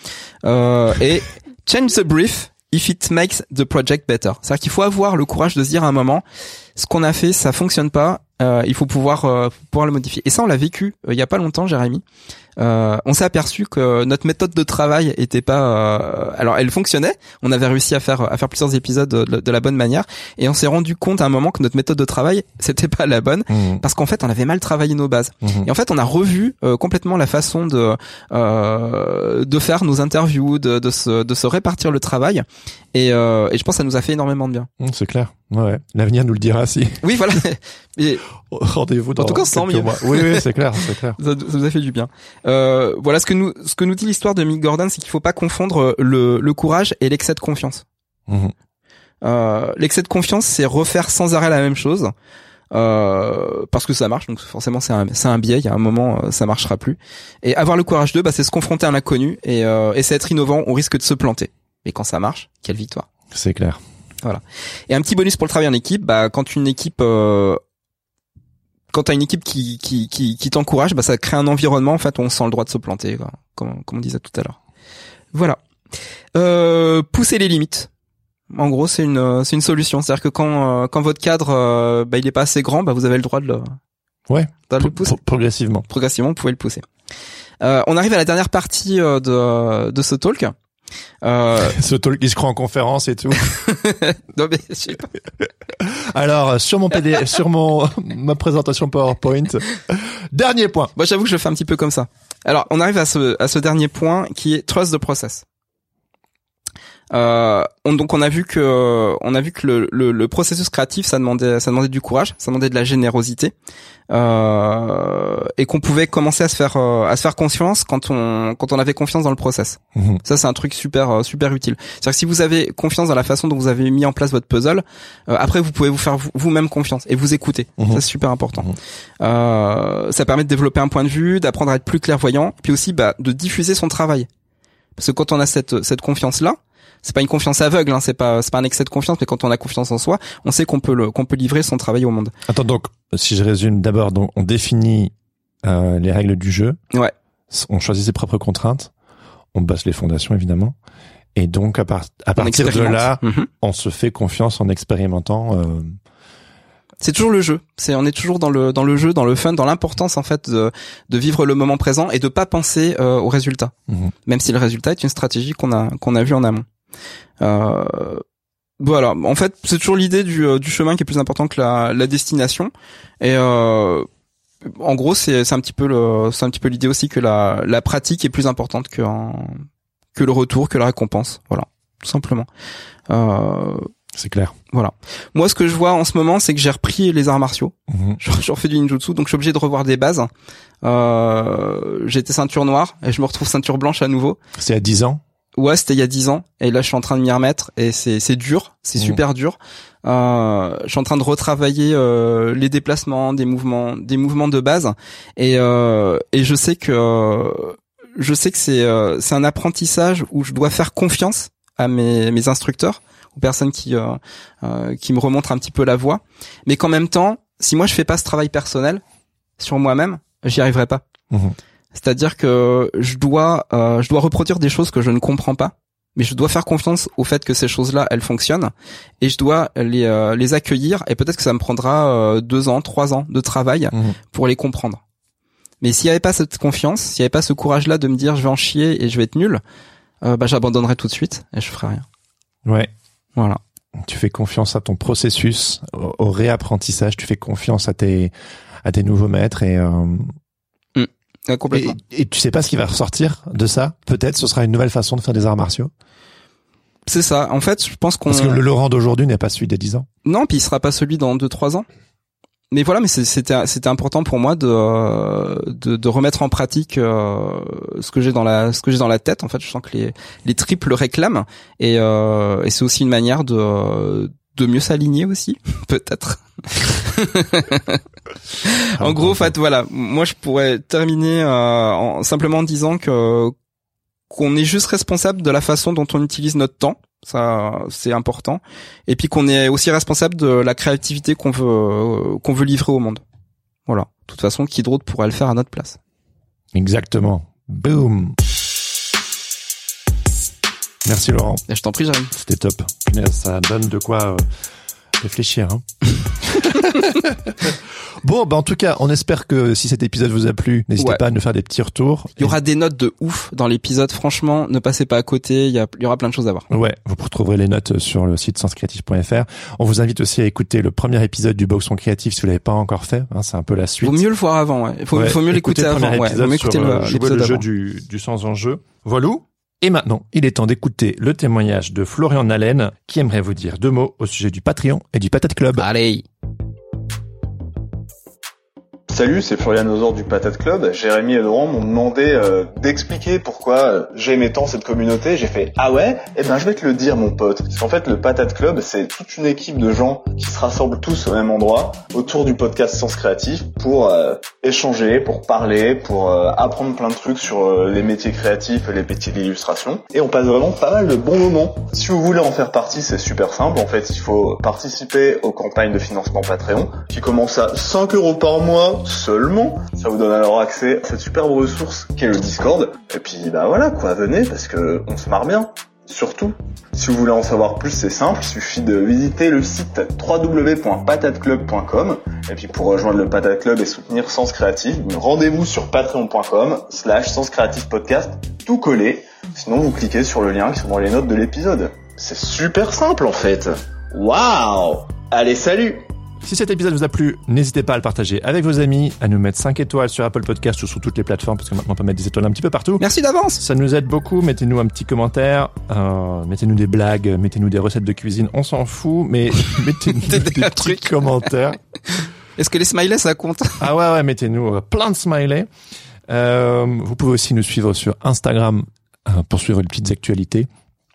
Euh, et change the brief if it makes the project better. C'est-à-dire qu'il faut avoir le courage de se dire à un moment, ce qu'on a fait, ça fonctionne pas. euh, il faut pouvoir euh, pouvoir le modifier. Et ça, on l'a vécu euh, il y a pas longtemps, Jérémy. Euh, on s'est aperçu que notre méthode de travail était pas. euh, alors, elle fonctionnait. On avait réussi à faire à faire plusieurs épisodes de, de la bonne manière, et on s'est rendu compte à un moment que notre méthode de travail c'était pas la bonne Mhm. parce qu'en fait, on avait mal travaillé nos bases. Mhm. Et en fait, on a revu euh, complètement la façon de euh, de faire nos interviews, de, de se de se répartir le travail. Et, euh, et je pense que ça nous a fait énormément de bien. Mhm, C'est clair. Ouais. L'avenir nous le dira si. Oui, voilà. Rendez-vous dans tout cas, sans mieux. mois. Oui, oui, c'est clair, c'est clair. ça, ça nous a fait du bien. Euh, voilà ce que nous ce que nous dit l'histoire de Mick Gordon, c'est qu'il faut pas confondre le, le courage et l'excès de confiance. Mhm. Euh, l'excès de confiance, c'est refaire sans arrêt la même chose. Euh, parce que ça marche, donc forcément c'est un, c'est un biais. Il y a un moment, euh, ça marchera plus. Et avoir le courage de, bah, c'est se confronter à l'inconnu et, euh, et c'est être innovant. On risque de se planter. Mais quand ça marche, quelle victoire C'est clair. Et un petit bonus pour le travail en équipe, bah, quand une équipe, euh, quand t'as une équipe qui qui qui, qui t'encourage, bah, ça crée un environnement en fait où on sent le droit de se planter, quoi, comme comme on disait tout à l'heure. Voilà. Euh, pousser les limites. En gros, c'est une euh, c'est une solution. C'est-à-dire que quand euh, quand votre cadre euh, bah, il est pas assez grand, bah, vous avez le droit de le Ouais. de le pousser pro- progressivement. progressivement, vous pouvez le pousser. Euh, on arrive à la dernière partie euh, de de ce talk. Euh, Ce talk, il se croit en conférence et tout. non mais je sais pas. Alors, sur mon PDF, sur mon, ma présentation PowerPoint. Dernier point. Moi, j'avoue que je le fais un petit peu comme ça. Alors, on arrive à ce, à ce dernier point qui est trust the process. Euh, on, donc on a vu que on a vu que le, le, le processus créatif ça demandait ça demandait du courage ça demandait de la générosité euh, et qu'on pouvait commencer à se faire euh, à se faire confiance quand on quand on avait confiance dans le process Mhm. ça c'est un truc super euh, super utile c'est à dire que si vous avez confiance dans la façon dont vous avez mis en place votre puzzle euh, après vous pouvez vous faire vous- vous-même confiance et vous écouter Mhm. ça c'est super important Mhm. euh, ça permet de développer un point de vue, d'apprendre à être plus clairvoyant, puis aussi bah, de diffuser son travail. Parce que quand on a cette cette confiance là, c'est pas une confiance aveugle, hein, c'est pas c'est pas un excès de confiance, mais quand on a confiance en soi, on sait qu'on peut le qu'on peut livrer son travail au monde. Attends, donc, si je résume d'abord, donc, on définit euh, les règles du jeu. Ouais. On choisit ses propres contraintes. On base les fondations, évidemment. Et donc, à, par- à partir de là, Mhm. on se fait confiance en expérimentant. euh, C'est toujours le jeu. C'est on est toujours dans le dans le jeu, dans le fun, dans l'importance en fait de de vivre le moment présent et de pas penser euh, au résultat. Mhm. Même si le résultat est une stratégie qu'on a qu'on a vu en amont. Euh, voilà. En fait, c'est toujours l'idée du euh, du chemin qui est plus important que la la destination. Et euh, en gros, c'est un petit peu le c'est un petit peu l'idée aussi que la la pratique est plus importante que que le retour, que la récompense. Voilà, tout simplement. Euh, c'est clair. voilà. Moi, ce que je vois en ce moment, c'est que j'ai repris les arts martiaux. Mhm. Je, je refais du ninjutsu, donc je suis obligé de revoir des bases. Euh, J'étais ceinture noire et je me retrouve ceinture blanche à nouveau. C'est à 10 ans Ouais, c'était il y a dix ans, et là je suis en train de m'y remettre, et c'est c'est dur, c'est Mmh. super dur. Euh, je suis en train de retravailler euh, les déplacements, des mouvements, des mouvements de base, et euh, et je sais que euh, je sais que c'est euh, c'est un apprentissage où je dois faire confiance à mes mes instructeurs, aux personnes qui euh, euh, qui me remontrent un petit peu la voie, mais qu'en même temps, si moi je fais pas ce travail personnel sur moi-même, j'y arriverai pas. Mhm. C'est-à-dire que je dois, euh, je dois reproduire des choses que je ne comprends pas, mais je dois faire confiance au fait que ces choses-là, elles fonctionnent, et je dois les, euh, les accueillir, et peut-être que ça me prendra euh, deux ans, trois ans de travail Mhm. pour les comprendre. Mais s'il n'y avait pas cette confiance, s'il n'y avait pas ce courage-là de me dire je vais en chier et je vais être nul, bah j'abandonnerais tout de suite et je ferais rien. Ouais. Voilà. Tu fais confiance à ton processus, au, au réapprentissage. Tu fais confiance à tes à tes nouveaux maîtres et, euh, Complètement. et et tu sais pas ce qui va ressortir de ça? Peut-être ce sera une nouvelle façon de faire des arts martiaux. C'est ça. En fait, je pense qu'on. Parce que le Laurent d'aujourd'hui n'est pas celui des 10 ans. Non, puis il sera pas celui dans deux trois ans. Mais voilà, mais c'était c'était important pour moi de de, de remettre en pratique euh, ce que j'ai dans la ce que j'ai dans la tête. En fait, je sens que les les triples le réclament et euh, et c'est aussi une manière de de mieux s'aligner aussi, peut-être. en gros, en fait, voilà, moi je pourrais terminer euh, en simplement en disant que qu'on est juste responsable de la façon dont on utilise notre temps. Ça, c'est important. Et puis qu'on est aussi responsable de la créativité qu'on veut euh, qu'on veut livrer au monde. Voilà. De toute façon, qui d'autre pourrait le faire à notre place Exactement. Boom. Merci Laurent. Et je t'en prie, Jérémy. C'était top. Ça donne de quoi euh, réfléchir. Hein. bon, bah en tout cas, on espère que si cet épisode vous a plu, n'hésitez Ouais. pas à nous faire des petits retours. Il y aura des notes de ouf dans l'épisode. Franchement, ne passez pas à côté. Il y, a- il y aura plein de choses à voir. Ouais, vous retrouverez les notes sur le site senscreatif.fr. On vous invite aussi à écouter le premier épisode du Boxon Créatif si vous l'avez pas encore fait. Hein, c'est un peu la suite. Vaut mieux le voir avant. Ouais. Faut, Ouais, faut mieux l'écouter le avant. Ouais. Vaut mieux écouter sur, euh, le- le jeu avant. du, du sans enjeu. Voilà. Et maintenant, il est temps d'écouter le témoignage de Florian Nallen qui aimerait vous dire deux mots au sujet du Patreon et du Patate Club. Allez. Salut, c'est Florian Ozor du Patate Club. Jérémy et Laurent m'ont demandé euh, d'expliquer pourquoi euh, j'aimais tant cette communauté. J'ai fait ah ouais? Eh ben je vais te le dire mon pote. Parce qu'en fait le Patate Club c'est toute une équipe de gens qui se rassemblent tous au même endroit autour du podcast Sens Créatif pour euh, échanger, pour parler, pour apprendre plein de trucs sur les métiers créatifs les métiers d'illustration. Et on passe vraiment pas mal de bons moments. Si vous voulez en faire partie, c'est super simple. En fait, il faut participer aux campagnes de financement Patreon qui commencent à 5 euros par mois seulement. Ça vous donne alors accès à cette superbe ressource qu'est le Discord. Et puis bah voilà quoi, venez parce que on se marre bien. Surtout, si vous voulez en savoir plus, c'est simple, il suffit de visiter le site www.patateclub.com et puis pour rejoindre le Patate Club et soutenir Sens Créatif, rendez-vous sur patreon.com slash Sens Podcast, tout collé. Sinon, vous cliquez sur le lien qui sont dans les notes de l'épisode. C'est super simple en fait. Waouh Allez, salut Si cet épisode vous a plu, n'hésitez pas à le partager avec vos amis, à nous mettre 5 étoiles sur Apple Podcast ou sur toutes les plateformes, parce que maintenant on peut mettre des étoiles un petit peu partout. Merci d'avance. Ça nous aide beaucoup. Mettez-nous un petit commentaire, euh, mettez-nous des blagues, mettez-nous des recettes de cuisine. On s'en fout, mais mettez-nous des, Des petits trucs. commentaires. Est-ce que les smileys ça compte? Ah ouais, ouais, mettez-nous euh, plein de smileys. Euh, vous pouvez aussi nous suivre sur Instagram pour suivre les petites actualités.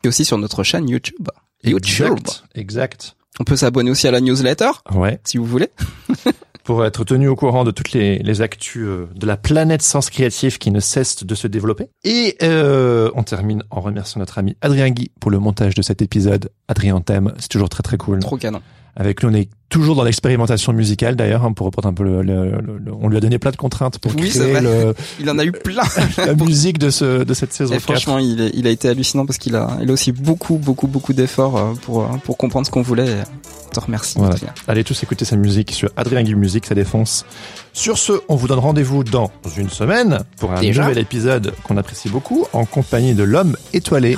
Et aussi sur notre chaîne YouTube. YouTube. Exact. Exact. On peut s'abonner aussi à la newsletter Ouais. si vous voulez. Pour être tenu au courant de toutes les, les actus euh, de la planète sens créatif qui ne cesse de se développer. Et euh, on termine en remerciant notre ami Adrien Guy pour le montage de cet épisode. Adrien t'aime, c'est toujours très très cool. Trop canon. Avec nous, on est toujours dans l'expérimentation musicale d'ailleurs, hein, pour reprendre un peu le, le- le- le- On lui a donné plein de contraintes pour Oui, créer le- Il en a eu plein. la musique de, ce, de cette saison Et 4. franchement, il, est- il a été hallucinant parce qu'il a, il a aussi beaucoup, beaucoup, beaucoup d'efforts euh, pour, euh, pour comprendre ce qu'on voulait. On te remercie. Voilà. Adrien. Allez tous écouter sa musique sur Adrien Guy Musique, ça défonce. Sur ce, on vous donne rendez-vous dans une semaine pour un Déjà nouvel épisode qu'on apprécie beaucoup en compagnie de l'homme étoilé,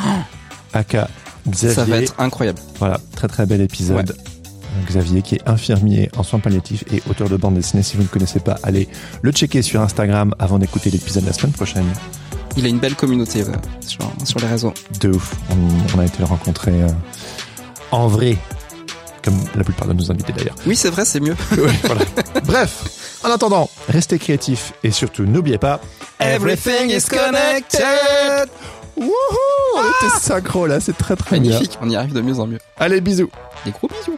aka Xavier. Ça va être incroyable. Voilà, très très bel épisode. Xavier qui est infirmier en soins palliatifs et auteur de bande dessinée. Si vous ne connaissez pas, allez le checker sur Instagram avant d'écouter l'épisode la semaine prochaine. Il a une belle communauté euh, sur, sur les réseaux. De ouf. On, on a été le rencontrer euh, en vrai, comme la plupart de nos invités d'ailleurs. Oui, c'est vrai, c'est mieux. Voilà. Bref, en attendant, restez créatifs et surtout n'oubliez pas Everything is connected. Wouhou On était synchro là, c'est très très bien. Magnifique, on y arrive de mieux en mieux. Allez, bisous. Des gros bisous.